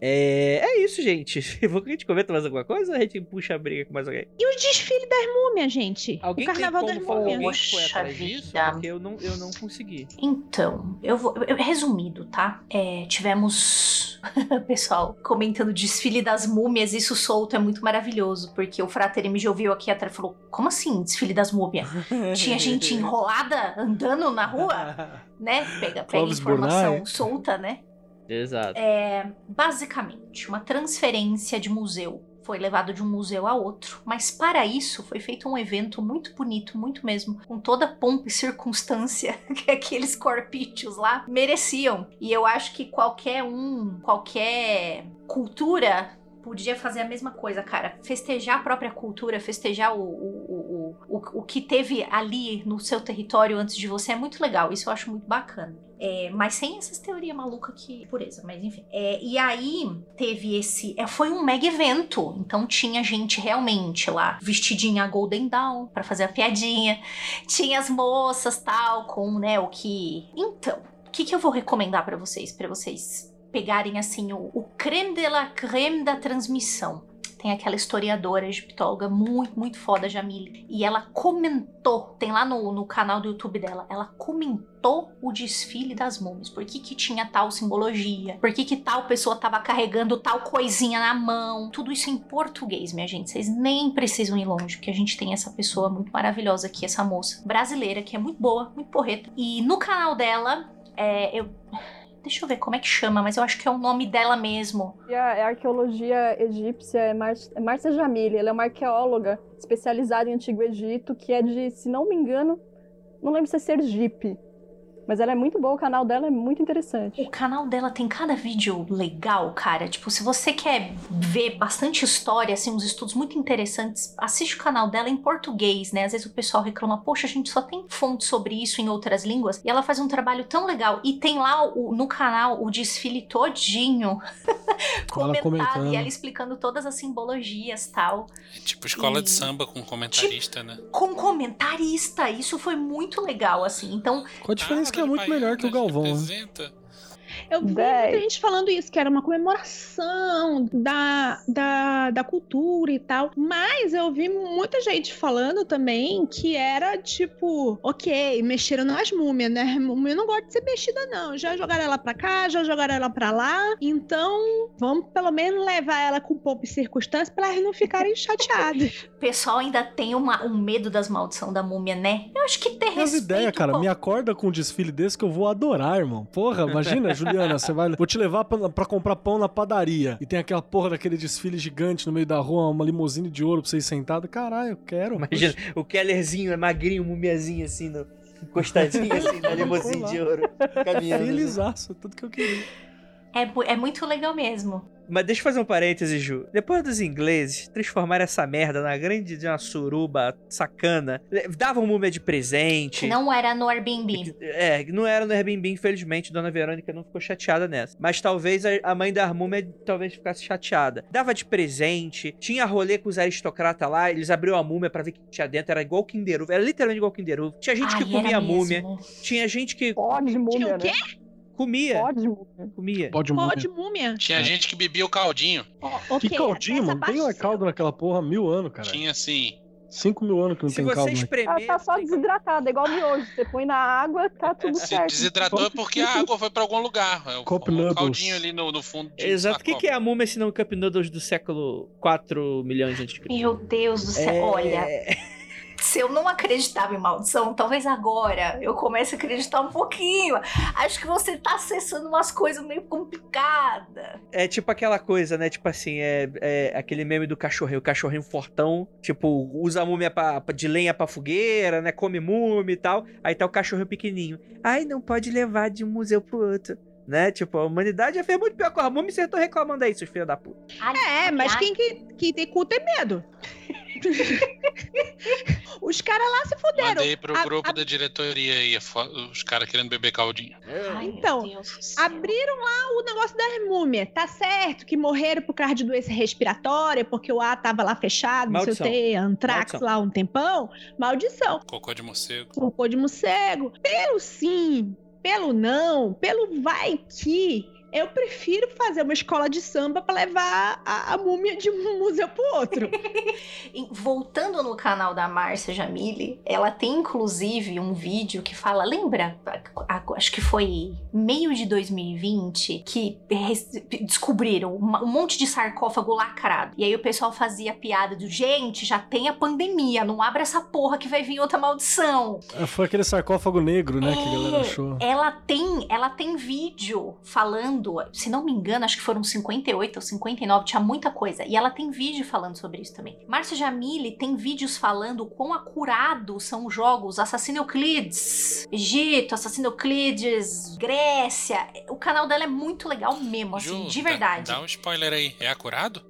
É, é isso, gente. (laughs) Vou que a gente comenta mais alguma coisa ou a gente puxa a briga com mais alguém? E o desfile das múmias, gente? Alguém o carnaval tem das múmias. alguém que foi Poxa atrás disso? vida. Porque eu não, eu não consegui. Então, eu vou. eu- resumido, tá? É, tivemos. (laughs) Pessoal, comentando o desfile das múmias, isso solto é muito maravilhoso, porque o Frater me ouviu aqui atrás e falou: Como assim, desfile das múmias? (laughs) Tinha gente enrolada andando na rua, né? Pega, pega informação solta, né? Exato. É, basicamente, uma transferência de museu. Foi levado de um museu a outro, mas para isso foi feito um evento muito bonito, muito mesmo, com toda a pompa e circunstância (laughs) que aqueles corpítios lá mereciam. E eu acho que qualquer um, qualquer cultura podia fazer a mesma coisa, cara. Festejar a própria cultura, festejar o, o, o, o, o que teve ali no seu território antes de você é muito legal. Isso eu acho muito bacana. É, mas sem essas teorias malucas que. Pureza, mas enfim. É, e aí teve esse. é, foi um mega evento. Então tinha gente realmente lá, vestidinha Golden Dawn, pra fazer a piadinha. Tinha as moças tal, com, né, o que. Então, o que, que eu vou recomendar pra vocês? Pra vocês pegarem assim o, o creme de la creme da transmissão. Tem aquela historiadora egiptóloga muito, muito foda, Jamile. E ela comentou, tem lá no, no canal do YouTube dela, ela comentou o desfile das múmias. Por que, que tinha tal simbologia? Por que, que tal pessoa tava carregando tal coisinha na mão? Tudo isso em português, minha gente. Vocês nem precisam ir longe, porque a gente tem essa pessoa muito maravilhosa aqui, essa moça brasileira, que é muito boa, muito porreta. E no canal dela, é, eu. Deixa eu ver como é que chama, mas eu acho que é o nome dela mesmo. A arqueologia egípcia é, Mar é Márcia Jamili. Ela é uma arqueóloga especializada em Antigo Egito, que é de, se não me engano, não lembro se é Sergipe. Mas ela é muito boa, o canal dela é muito interessante. O canal dela tem cada vídeo legal, cara. Tipo, se você quer ver bastante história, assim, uns estudos muito interessantes, assiste o canal dela em português, né? Às vezes o pessoal reclama, poxa, a gente só tem fonte sobre isso em outras línguas. E ela faz um trabalho tão legal. E tem lá o, no canal o desfile todinho (laughs) comentado. comentando. E ela explicando todas as simbologias tal. É tipo escola E- de samba com comentarista, né? Com comentarista. Isso foi muito legal, assim. Então, Com a diferença que é muito melhor que o Galvão, né? Eu vi Dez. muita gente falando isso, que era uma comemoração da, da, da cultura e tal. Mas eu vi muita gente falando também que era tipo, ok, mexeram nas múmias, né? Múmia não gosta de ser mexida, não. Já jogaram ela pra cá, já jogaram ela pra lá. Então, vamos pelo menos levar ela com e circunstância pra elas não ficarem (laughs) chateadas. o pessoal ainda tem uma- um medo das maldições da múmia, né? Eu acho que ter As respeito... ideias, cara. com- Me acorda com um desfile desse que eu vou adorar, irmão. Porra, imagina, (laughs) Juliana, você vai. Vou te levar pra, pra comprar pão na padaria. E tem aquela porra daquele desfile gigante no meio da rua, uma limusine de ouro pra você ir sentado. Caralho, eu quero. Imagina, o Kellerzinho é magrinho, mumiazinho assim, no, encostadinho (laughs) assim na limusine de ouro, caminhando. Felizaço, tudo que eu queria. É, é muito legal mesmo. Mas deixa eu fazer um parêntese, Ju. Depois dos ingleses transformaram essa merda na grande de uma suruba sacana, davam múmia de presente. Não era no Airbnb. É, não era no Airbnb, infelizmente, Dona Verônica não ficou chateada nessa. Mas talvez a, mãe da múmia talvez ficasse chateada. Dava de presente, tinha rolê com os aristocratas lá, eles abriram a múmia pra ver o que tinha dentro, era igual Kinder Ovo, era literalmente igual Kinder Ovo. Tinha gente Ai, que comia múmia, tinha gente que Pode múmia, Tinha o quê? né? Comia, Pode múmia. comia. Pode. Pode múmia. Tinha gente que bebia o caldinho. Ó, Que ok, caldinho, essa mano? Tem parte- caldo naquela porra há mil anos, cara. Tinha assim. Cinco mil anos que não Se tem você caldo. né? espremer... Ela tá só tem- desidratada, igual miojo. Você põe na água, tá tudo Se certo. desidratou é porque a água foi pra algum lugar. É o, Cup noodles. caldinho ali no, no fundo de Exato. O que, que é a múmia se não Cup Noodles do século 4 milhões de de Cristo? Meu Deus do céu. É, Olha, (laughs) se eu não acreditava em maldição, talvez agora eu comece a acreditar um pouquinho. Acho que você tá acessando umas coisas meio complicadas. É tipo aquela coisa, né? Tipo assim, é, é aquele meme do cachorrinho. O cachorrinho fortão, tipo, usa a múmia pra, de lenha pra fogueira, né? Come múmia e tal. Aí tá o cachorro pequenininho. Ai, não pode levar de um museu pro outro. Né? Tipo, a humanidade já fez muito pior com a múmia e vocês estão reclamando aí, seus filhos da puta. É, mas quem, que, quem tem cu tem medo. (laughs) Os caras lá se fuderam. Mandei pro A- grupo a- da diretoria aí, os caras querendo beber caldinho. Ai, Então. Abriram lá o negócio das múmias. Tá certo que morreram por causa de doença respiratória, porque o ar tava lá fechado, não sei o que, antrax Maldição. lá um tempão. Maldição. Cocô de morcego. Cocô de morcego. Pelo sim, pelo não, pelo vai que. Eu prefiro fazer uma escola de samba pra levar a, a múmia de um (laughs) museu pro outro. (laughs) Voltando no canal da Márcia Jamile, ela tem inclusive um vídeo que fala, lembra? Acho que foi meio de 2020 que descobriram um monte de sarcófago lacrado. E aí o pessoal fazia piada do gente, já tem a pandemia, não abre essa porra que vai vir outra maldição. É, Foi aquele sarcófago negro, né, que a galera É, achou. Ela tem, ela tem vídeo falando, se não me engano, acho que foram 58 ou 59, tinha muita coisa. E ela tem vídeo falando sobre isso também. Márcia Jamile tem vídeos falando quão acurados são os jogos Assassino Euclides, Egito, Assassino Euclides, Grécia. O canal dela é muito legal mesmo, assim, Ju, de dá- verdade. Dá, um spoiler aí. É acurado?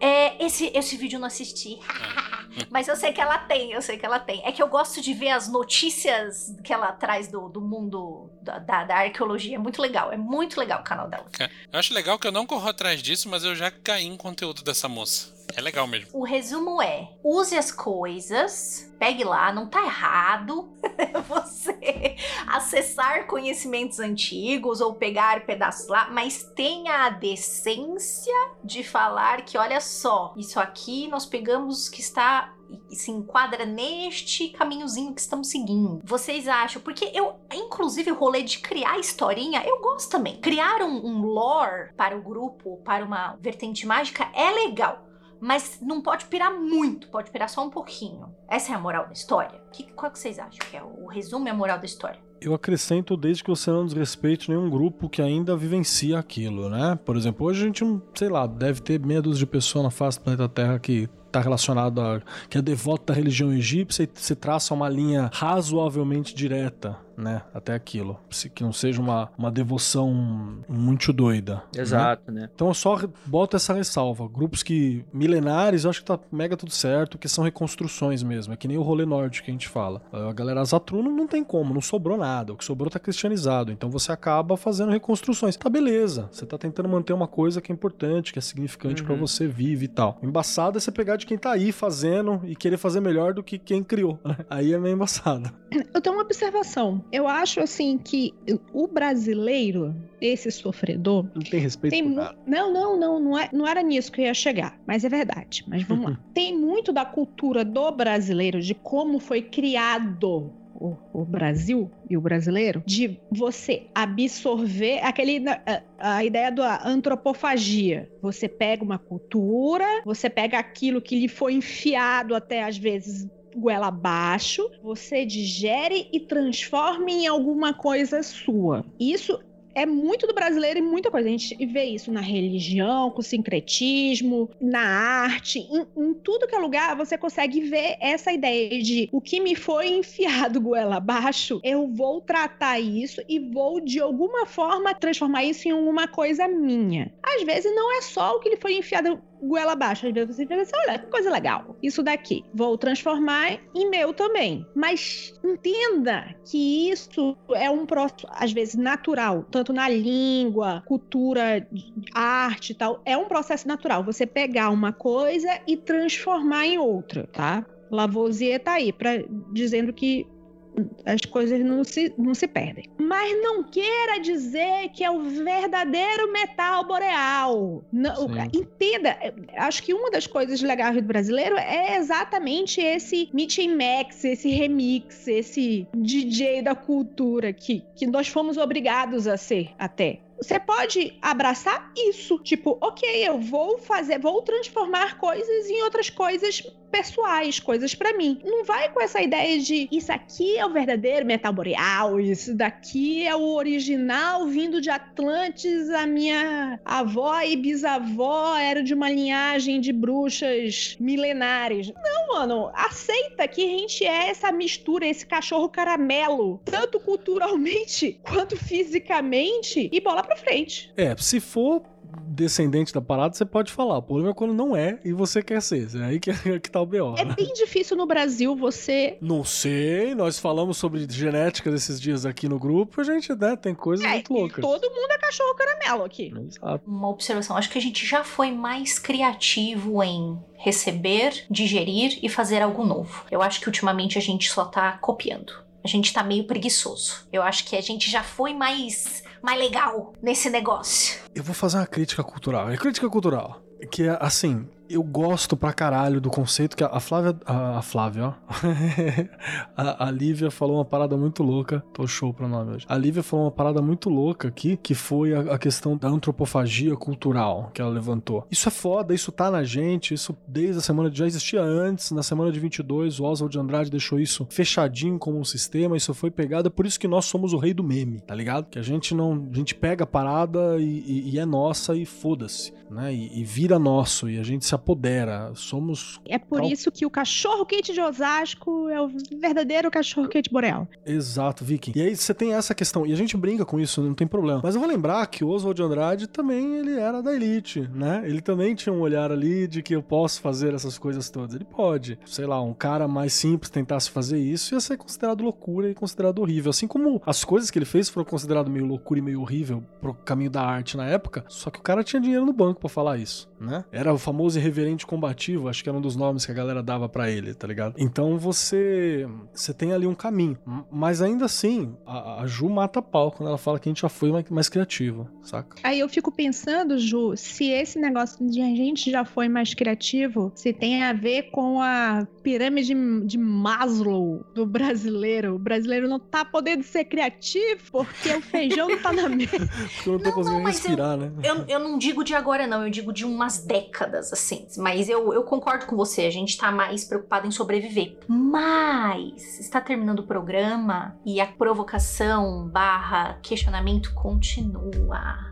É, esse, esse vídeo eu não assisti. (laughs) Mas eu sei que ela tem, eu sei que ela tem. É que eu gosto de ver as notícias que ela traz do, do mundo da, da, da arqueologia. É muito legal, é muito legal o canal dela. Eu acho legal que eu não corro atrás disso, mas eu já caí em conteúdo dessa moça. É legal mesmo. O resumo é: use as coisas, pegue lá, não tá errado (laughs) você acessar conhecimentos antigos ou pegar pedaços lá, mas tenha a decência de falar que, olha só, isso aqui nós pegamos que está e se enquadra neste caminhozinho que estamos seguindo. Vocês acham? Porque eu, inclusive, o rolê de criar historinha, eu gosto também. Criar um, um lore para o grupo, para uma vertente mágica, é legal. Mas não pode pirar muito, pode pirar só um pouquinho. Essa é a moral da história? Que, qual que vocês acham que é o resumo e a moral da história? Eu acrescento desde que você não desrespeite nenhum grupo que ainda vivencia aquilo, né? Por exemplo, hoje a gente sei lá, deve ter meia dúzia de pessoas na face do planeta Terra que tá relacionado a que é devoto da religião egípcia e se traça uma linha razoavelmente direta né, até aquilo. Que não seja uma, uma devoção muito doida. Exato, né? né? Então eu só boto essa ressalva. Grupos que milenares, eu acho que tá mega tudo certo, que são reconstruções mesmo. É que nem o rolê norte que a gente fala. A galera Zatruno não tem como, não sobrou nada. O que sobrou tá cristianizado. Então você acaba fazendo reconstruções. Tá beleza. Você tá tentando manter uma coisa que é importante, que é significante uhum. para você vive e tal. Embaçado é você pegar de quem tá aí fazendo e querer fazer melhor do que quem criou. Né? Aí é meio embaçado. Eu tenho uma observação. Eu acho assim que o brasileiro, esse sofredor. Não tem respeito tem. Não, não, não, não, é, não era nisso que eu ia chegar, mas é verdade. Mas vamos lá. (laughs) Tem muito da cultura do brasileiro, de como foi criado o, o, Brasil e o brasileiro, de você absorver aquele a, a, ideia da antropofagia. Você pega uma cultura, você pega aquilo que lhe foi enfiado até às vezes goela abaixo, você digere e transforma em alguma coisa sua. Isso é muito do brasileiro e muita coisa. A gente vê isso na religião, com o sincretismo, na arte, em, em, tudo que é lugar, você consegue ver essa ideia de o que me foi (laughs) enfiado goela abaixo, eu vou tratar isso e vou, de alguma forma, transformar isso em uma coisa minha. Às vezes não é só o que lhe foi enfiado goela abaixo. Às vezes você pensa assim, olha, que coisa legal. Isso daqui. Vou transformar em meu também. Mas entenda que isso é um processo, às vezes, natural. Tanto na língua, cultura, arte e tal. É um processo natural. Você pegar uma coisa e transformar em outra, tá? Lavoisier tá aí pra, dizendo que as coisas não se, não se perdem. Mas não queira dizer que é o verdadeiro metal boreal. Não, entenda, acho que uma das coisas legais do brasileiro é exatamente esse Meet Max, esse remix, esse DJ da cultura que, que nós fomos obrigados a ser até você pode abraçar isso. Tipo, ok, eu vou fazer, vou transformar coisas em outras coisas pessoais, coisas para mim. Não vai com essa ideia de isso aqui é o verdadeiro metal boreal, isso daqui é o original vindo de Atlantis, a minha avó e bisavó era de uma linhagem de bruxas milenares. Não, mano, aceita que a gente é essa mistura, esse cachorro caramelo, tanto culturalmente (laughs) quanto fisicamente, e bola pra frente. É, se for descendente da parada, você pode falar. O problema é quando não é e você quer ser. É aí que, (laughs) que tá o B.O. É né? bem difícil no Brasil você. Não sei, nós falamos sobre genética desses dias aqui no grupo, a gente, né, tem coisas é, muito loucas. Todo mundo é cachorro caramelo aqui. Exato. Uma observação, acho que a gente já foi mais criativo em receber, digerir e fazer algo novo. Eu acho que ultimamente a gente só tá copiando. A gente tá meio preguiçoso. Eu acho que a gente já foi mais mais legal nesse negócio. Eu vou fazer uma crítica cultural. É crítica cultural. Que é assim, eu gosto pra caralho do conceito que a Flávia. A, Flávia, ó. (laughs) a, a Lívia falou uma parada muito louca. Tô show pra nome hoje. A Lívia falou uma parada muito louca aqui, que foi a, a, questão da antropofagia cultural que ela levantou. Isso é foda, isso tá na gente, isso desde a semana. Já existia antes, na semana de 22, o Oswald de Andrade deixou isso fechadinho como um sistema, isso foi pegado. É por isso que nós somos o rei do meme, tá ligado? Que a gente não. A gente pega a parada e, e, e é nossa e foda-se, né? E, e vira nosso, e a gente se apodera. Somos. É por cal... isso que o cachorro quente de Osasco é o verdadeiro cachorro quente boreal. Exato, Viking. E aí você tem essa questão, e a gente brinca com isso, não tem problema. Mas eu vou lembrar que o Oswald de Andrade também ele era da elite, né? Ele também tinha um olhar ali de que eu posso fazer essas coisas todas. Ele pode. Sei lá, um cara mais simples tentasse fazer isso ia ser considerado loucura e considerado horrível. Assim como as coisas que ele fez foram consideradas meio loucura e meio horrível pro caminho da arte na época, só que o cara tinha dinheiro no banco para falar isso, né? Era o famoso reverente combativo, acho que era um dos nomes que a galera dava pra ele, tá ligado? Então você você tem ali um caminho. Mas ainda assim, a, a Ju mata pau quando ela fala que a gente já foi mais, mais criativa, saca? Aí eu fico pensando, Ju, se esse negócio de a gente já foi mais criativo, se tem a ver com a pirâmide de Maslow do brasileiro. O brasileiro não tá podendo ser criativo porque o feijão não tá na (laughs) mesa. Porque eu não tô Não, conseguindo não, mas eu- respirar, né? Eu, eu não digo de agora, não, eu digo de umas décadas, assim. Mas eu, eu concordo com você, a gente tá mais preocupado em sobreviver. Mas está terminando o programa e a provocação barra questionamento continua.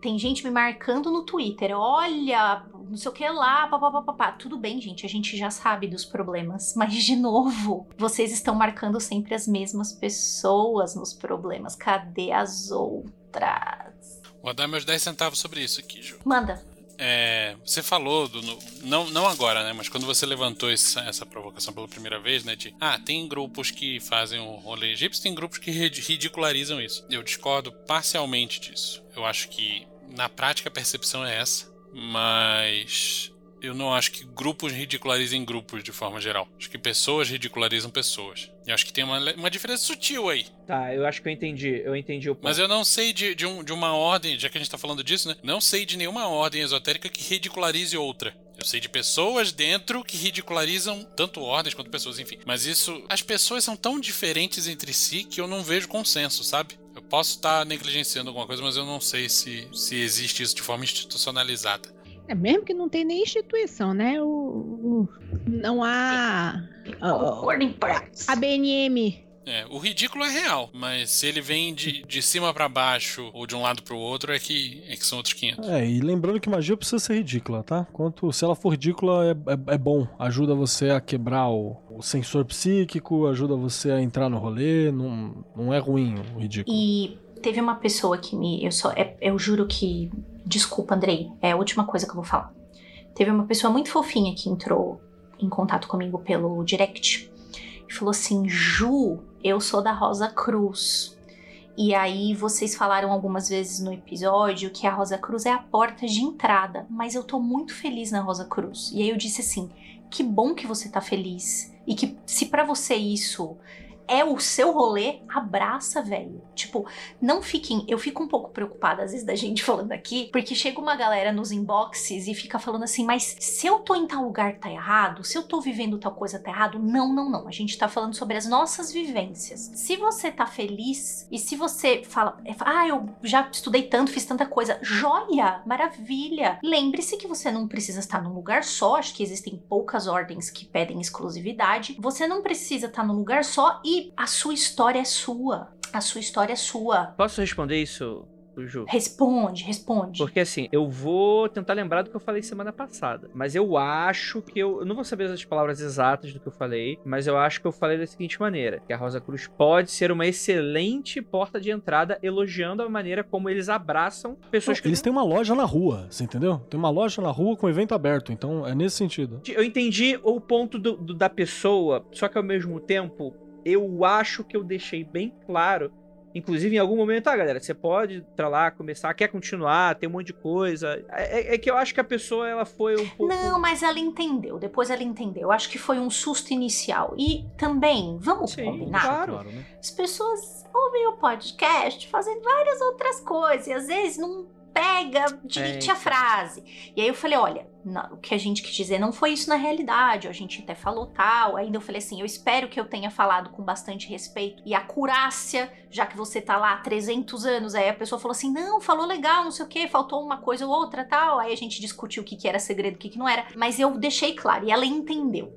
Tem gente me marcando no Twitter, olha, não sei o que lá, papapá. Tudo bem, gente, a gente já sabe dos problemas. (laughs) Mas, de novo, vocês estão marcando sempre as mesmas pessoas nos problemas. Cadê as outras? Vou dar meus 10 centavos sobre isso aqui, Ju. Manda. É, você falou, do, não, não agora, né? Mas quando você levantou essa, essa provocação pela primeira vez, né? De, ah, tem grupos que fazem o rolê egípcio, tem grupos que rid- ridicularizam isso. Eu discordo parcialmente disso. Eu acho que, na prática, a percepção é essa. Mas eu não acho que grupos ridicularizem grupos de forma geral. Acho que pessoas ridicularizam pessoas. Eu acho que tem uma, uma diferença sutil aí. Tá, eu acho que eu entendi. Eu entendi o ponto. Mas eu não sei de, de, um- de uma ordem, já que a gente tá falando disso, né? Não sei de nenhuma ordem esotérica que ridicularize outra. Eu sei de pessoas dentro que ridicularizam tanto ordens quanto pessoas, enfim. Mas isso. As pessoas são tão diferentes entre si que eu não vejo consenso, sabe? Eu posso estar negligenciando alguma coisa, mas eu não sei se, se existe isso de forma institucionalizada. É mesmo que não tem nem instituição, né? O, o- não há. a- Concordo em partes. A BNM. É, o ridículo é real, mas se ele vem de, de cima pra baixo ou de um lado pro outro, é que, é que são outros 500. É, e lembrando que magia precisa ser ridícula, tá? Quanto, se ela for ridícula, é, é, é bom. Ajuda você a quebrar o, o sensor psíquico, ajuda você a entrar no rolê. Não, não é ruim o ridículo. E teve uma pessoa que me. Eu só. é- eu juro que. Desculpa, Andrei. É a última coisa que eu vou falar. Teve uma pessoa muito fofinha que entrou em contato comigo pelo direct e falou assim: Ju, eu sou da Rosa Cruz. E aí vocês falaram algumas vezes no episódio que a Rosa Cruz é a porta de entrada, mas eu tô muito feliz na Rosa Cruz. E aí eu disse assim: que bom que você tá feliz. E que se pra você isso é o seu rolê, abraça, velho. Tipo, não fiquem. Eu fico um pouco preocupada às vezes da gente (laughs) falando aqui, porque chega uma galera nos inboxes e fica falando assim, mas se eu tô em tal lugar tá errado, se eu tô vivendo tal coisa tá errado, não, não, não. A gente tá falando sobre as nossas vivências. Se você tá feliz e se você fala, é, ah, eu já estudei tanto, fiz tanta coisa, joia, maravilha. Lembre-se que você não precisa estar num lugar só, acho que existem poucas ordens que pedem exclusividade. Você não precisa estar num lugar só e a sua história é sua. A sua história é sua. Posso responder isso, Ju? Responde, responde. Porque assim, eu vou tentar lembrar do que eu falei semana passada. Mas eu acho que eu. Eu não vou saber as palavras exatas do que eu falei, mas eu acho que eu falei da seguinte maneira: que a Rosa Cruz pode ser uma excelente porta de entrada, elogiando a maneira como eles abraçam pessoas que. Eles têm uma loja na rua, você entendeu? Tem uma loja na rua com evento aberto, então é nesse sentido. Eu entendi o ponto do- do- da pessoa, só que ao mesmo tempo, eu acho que eu deixei bem claro. Inclusive, em algum momento, ah, galera, você pode entrar lá, começar, quer continuar, tem um monte de coisa. É, é- é que eu acho que a pessoa, ela foi um pouco. Não, mas ela entendeu. Depois ela entendeu. Acho que foi um susto inicial. E também, vamos Sim, combinar? claro. né? As pessoas ouvem o podcast fazendo várias outras coisas. E às vezes não pega direito É, a frase. E aí eu falei, olha, não, o que a gente quis dizer não foi isso na realidade. A gente até falou tal. Ainda eu falei assim, eu espero que eu tenha falado com bastante respeito e acurácia, já que você tá lá há 300 anos. Aí a pessoa falou assim, não, falou legal, não sei o que, faltou uma coisa ou outra tal. Aí a gente discutiu o que, que era segredo, o que, que não era. Mas eu deixei claro e ela entendeu.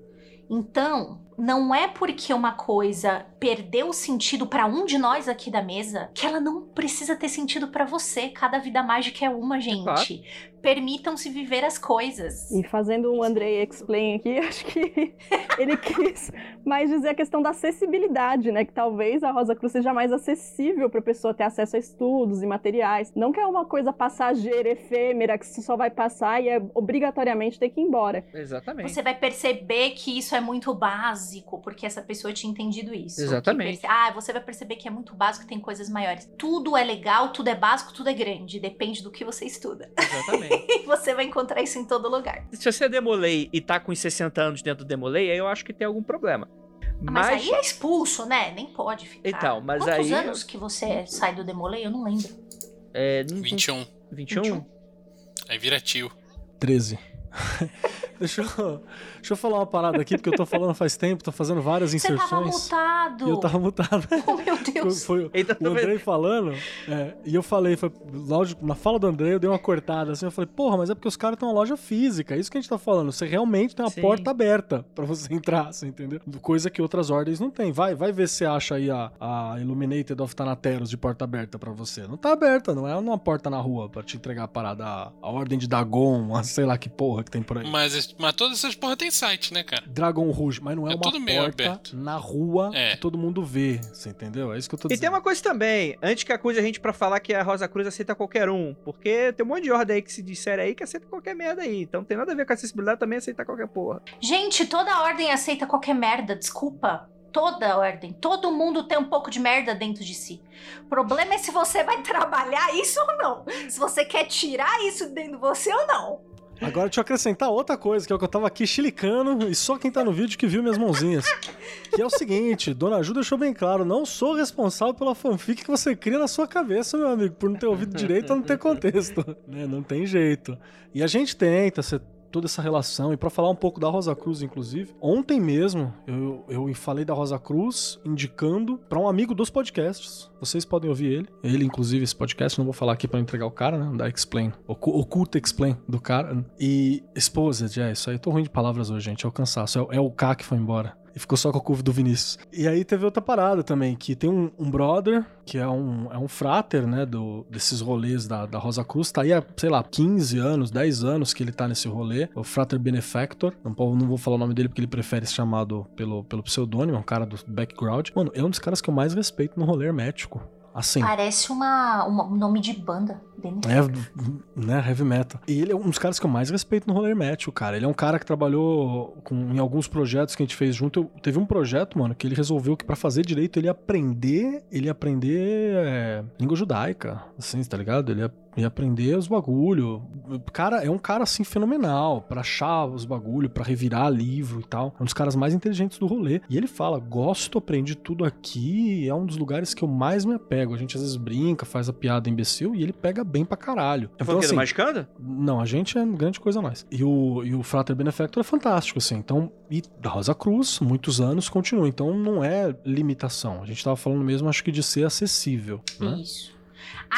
Então, não é porque uma coisa perdeu sentido pra um de nós aqui da mesa que ela não precisa ter sentido pra você. Cada vida mágica é uma, gente. Permitam-se viver as coisas. E fazendo um Andrei Explain aqui, (laughs) acho que ele quis mais dizer a questão da acessibilidade, né? Que talvez a Rosa Cruz seja mais acessível para a pessoa ter acesso a estudos e materiais. Não que é uma coisa passageira, efêmera, que você só vai passar e é obrigatoriamente ter que ir embora. Exatamente. Você vai perceber que isso é muito básico, porque essa pessoa tinha entendido isso. Exatamente. Perce- Ah, você vai perceber que é muito básico, tem coisas maiores. Tudo é legal, tudo é básico, tudo é grande. Depende do que você estuda. Exatamente. (laughs) você vai encontrar isso em todo lugar. Se você é Demolei e tá com uns 60 anos dentro do Demolei, aí eu acho que tem algum problema. Ah, Mas, aí é expulso, né? Nem pode ficar. Então, mas Quantos aí- anos que você sai do Demolei? Eu não lembro. É, não- 21. 21? 21. Aí vira tio. 13. (laughs) deixa, eu, deixa eu falar uma parada aqui, porque eu tô falando faz tempo, tô fazendo várias Você tava inserções. mutado. E eu tava mutado. (laughs) Oh, meu Deus. Foi, tá o Andrei falando, é, e eu falei, foi, lógico, na fala do Andrei eu dei uma cortada assim, eu falei, porra, mas é porque os caras têm uma loja física, é isso que a gente tá falando, você realmente tem uma Sim. porta aberta pra você entrar, você entendeu? Coisa que outras ordens não tem. Vai, vai ver se você acha aí a, a Illuminated of Thanateros de porta aberta pra você. Não tá aberta, não é uma porta na rua pra te entregar a parada, a, a ordem de Dagon, a sei lá que porra que tem por aí. Mas, mas todas essas porra tem site, né, cara? Dragon Rouge, mas não é, É uma tudo meio porta aberto. na rua É. que todo mundo vê, você entendeu? É isso que eu tô E dizendo. tem uma coisa também, antes que acuse a gente pra falar que a Rosa Cruz aceita qualquer um, porque tem um monte de ordem aí que se disser aí que aceita qualquer merda aí, então tem nada a ver com acessibilidade também aceitar qualquer porra. Gente, toda ordem aceita qualquer merda, desculpa. Toda ordem. Todo mundo tem um pouco de merda dentro de si. O problema é se você vai (laughs) trabalhar isso ou não. Se você quer tirar isso dentro de você ou não. Agora deixa eu acrescentar outra coisa, que é o que eu tava aqui chilicando, e só quem tá no vídeo que viu minhas mãozinhas. Que é o seguinte, Dona Ju deixou bem claro, não sou responsável pela fanfic que você cria na sua cabeça, meu amigo, por não ter ouvido direito ou não ter contexto. (laughs) Né? Não tem jeito. E a gente tenta ser toda essa relação, e pra falar um pouco da Rosa Cruz, inclusive, ontem mesmo eu, eu falei da Rosa Cruz indicando pra um amigo dos podcasts. Vocês podem ouvir ele. Ele, inclusive, esse podcast, não vou falar aqui não entregar o cara, né? Da Explain. Ocu- Oculta Explain do cara. E Exposed, é isso aí. Eu tô ruim de palavras hoje, gente. É o cansaço. É, é o K que foi embora. E ficou só com a curva do Vinícius. E aí teve outra parada também, que tem um, um brother, que é um, é um frater, né, do, desses rolês da, da Rosa Cruz. Tá aí há, sei lá, 15 anos, 10 anos que ele tá nesse rolê. O frater Benefactor. Não, não vou falar o nome dele porque ele prefere ser chamado pelo, pelo pseudônimo, é um cara do background. Mano, é um dos caras que eu mais respeito no rolê hermético. Assim. Parece uma, um nome de banda. É, né, heavy metal. E ele é um dos caras que eu mais respeito no rolê hermético, cara. Ele é um cara que trabalhou com, em alguns projetos que a gente fez junto. Eu- teve um projeto, mano, que ele resolveu que pra fazer direito ele ia aprender, ele ia aprender é, língua judaica, assim, tá ligado? Ele ia, ia aprender os bagulho. O Cara, é um cara assim fenomenal pra achar os bagulho, pra revirar livro e tal. É um dos caras mais inteligentes do rolê. E ele fala: "Gosto, aprendi tudo aqui, é um dos lugares que eu mais me apego". A gente às vezes brinca, faz a piada imbecil e ele pega bem pra caralho. É porque do Magicando? Não, a gente é grande coisa nós. E o, e o Frater Benefactor é fantástico, assim. Então, e da Rosa Cruz, muitos anos, continua. Então, não é limitação. A gente tava falando mesmo, acho que de ser acessível. Né? Isso.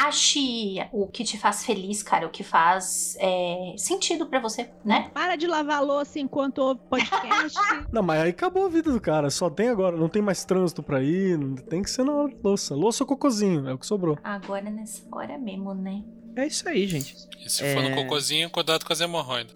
Ache o que te faz feliz, cara, o que faz é, sentido pra você, né? Para de lavar a louça enquanto ouve podcast. (laughs) Não, mas aí acabou a vida do cara. Só tem agora, não tem mais trânsito pra ir, tem que ser na hora de louça. Louça ou cocôzinho, é o que sobrou. Agora nessa hora mesmo, né? É isso aí, gente. E se for no É. cocôzinho, cuidado com as hemorroidas.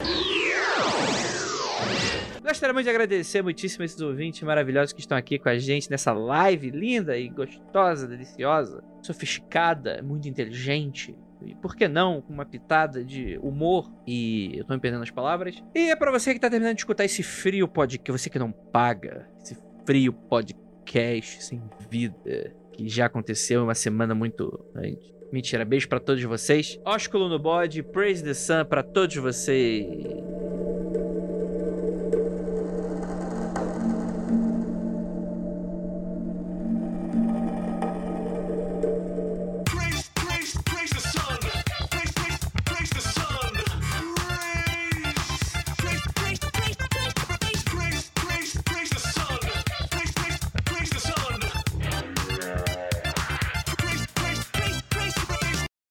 Gostaria de agradecer muitíssimo esses ouvintes maravilhosos que estão aqui com a gente nessa live linda e gostosa, deliciosa, sofisticada, muito inteligente. E por que não, com uma pitada de humor e. Eu tô me perdendo as palavras. E é pra você que tá terminando de escutar esse frio podcast, você que não paga, esse frio podcast sem vida, que já aconteceu uma semana muito. Mentira, beijo pra todos vocês. Ósculo no bode, praise the sun pra todos vocês.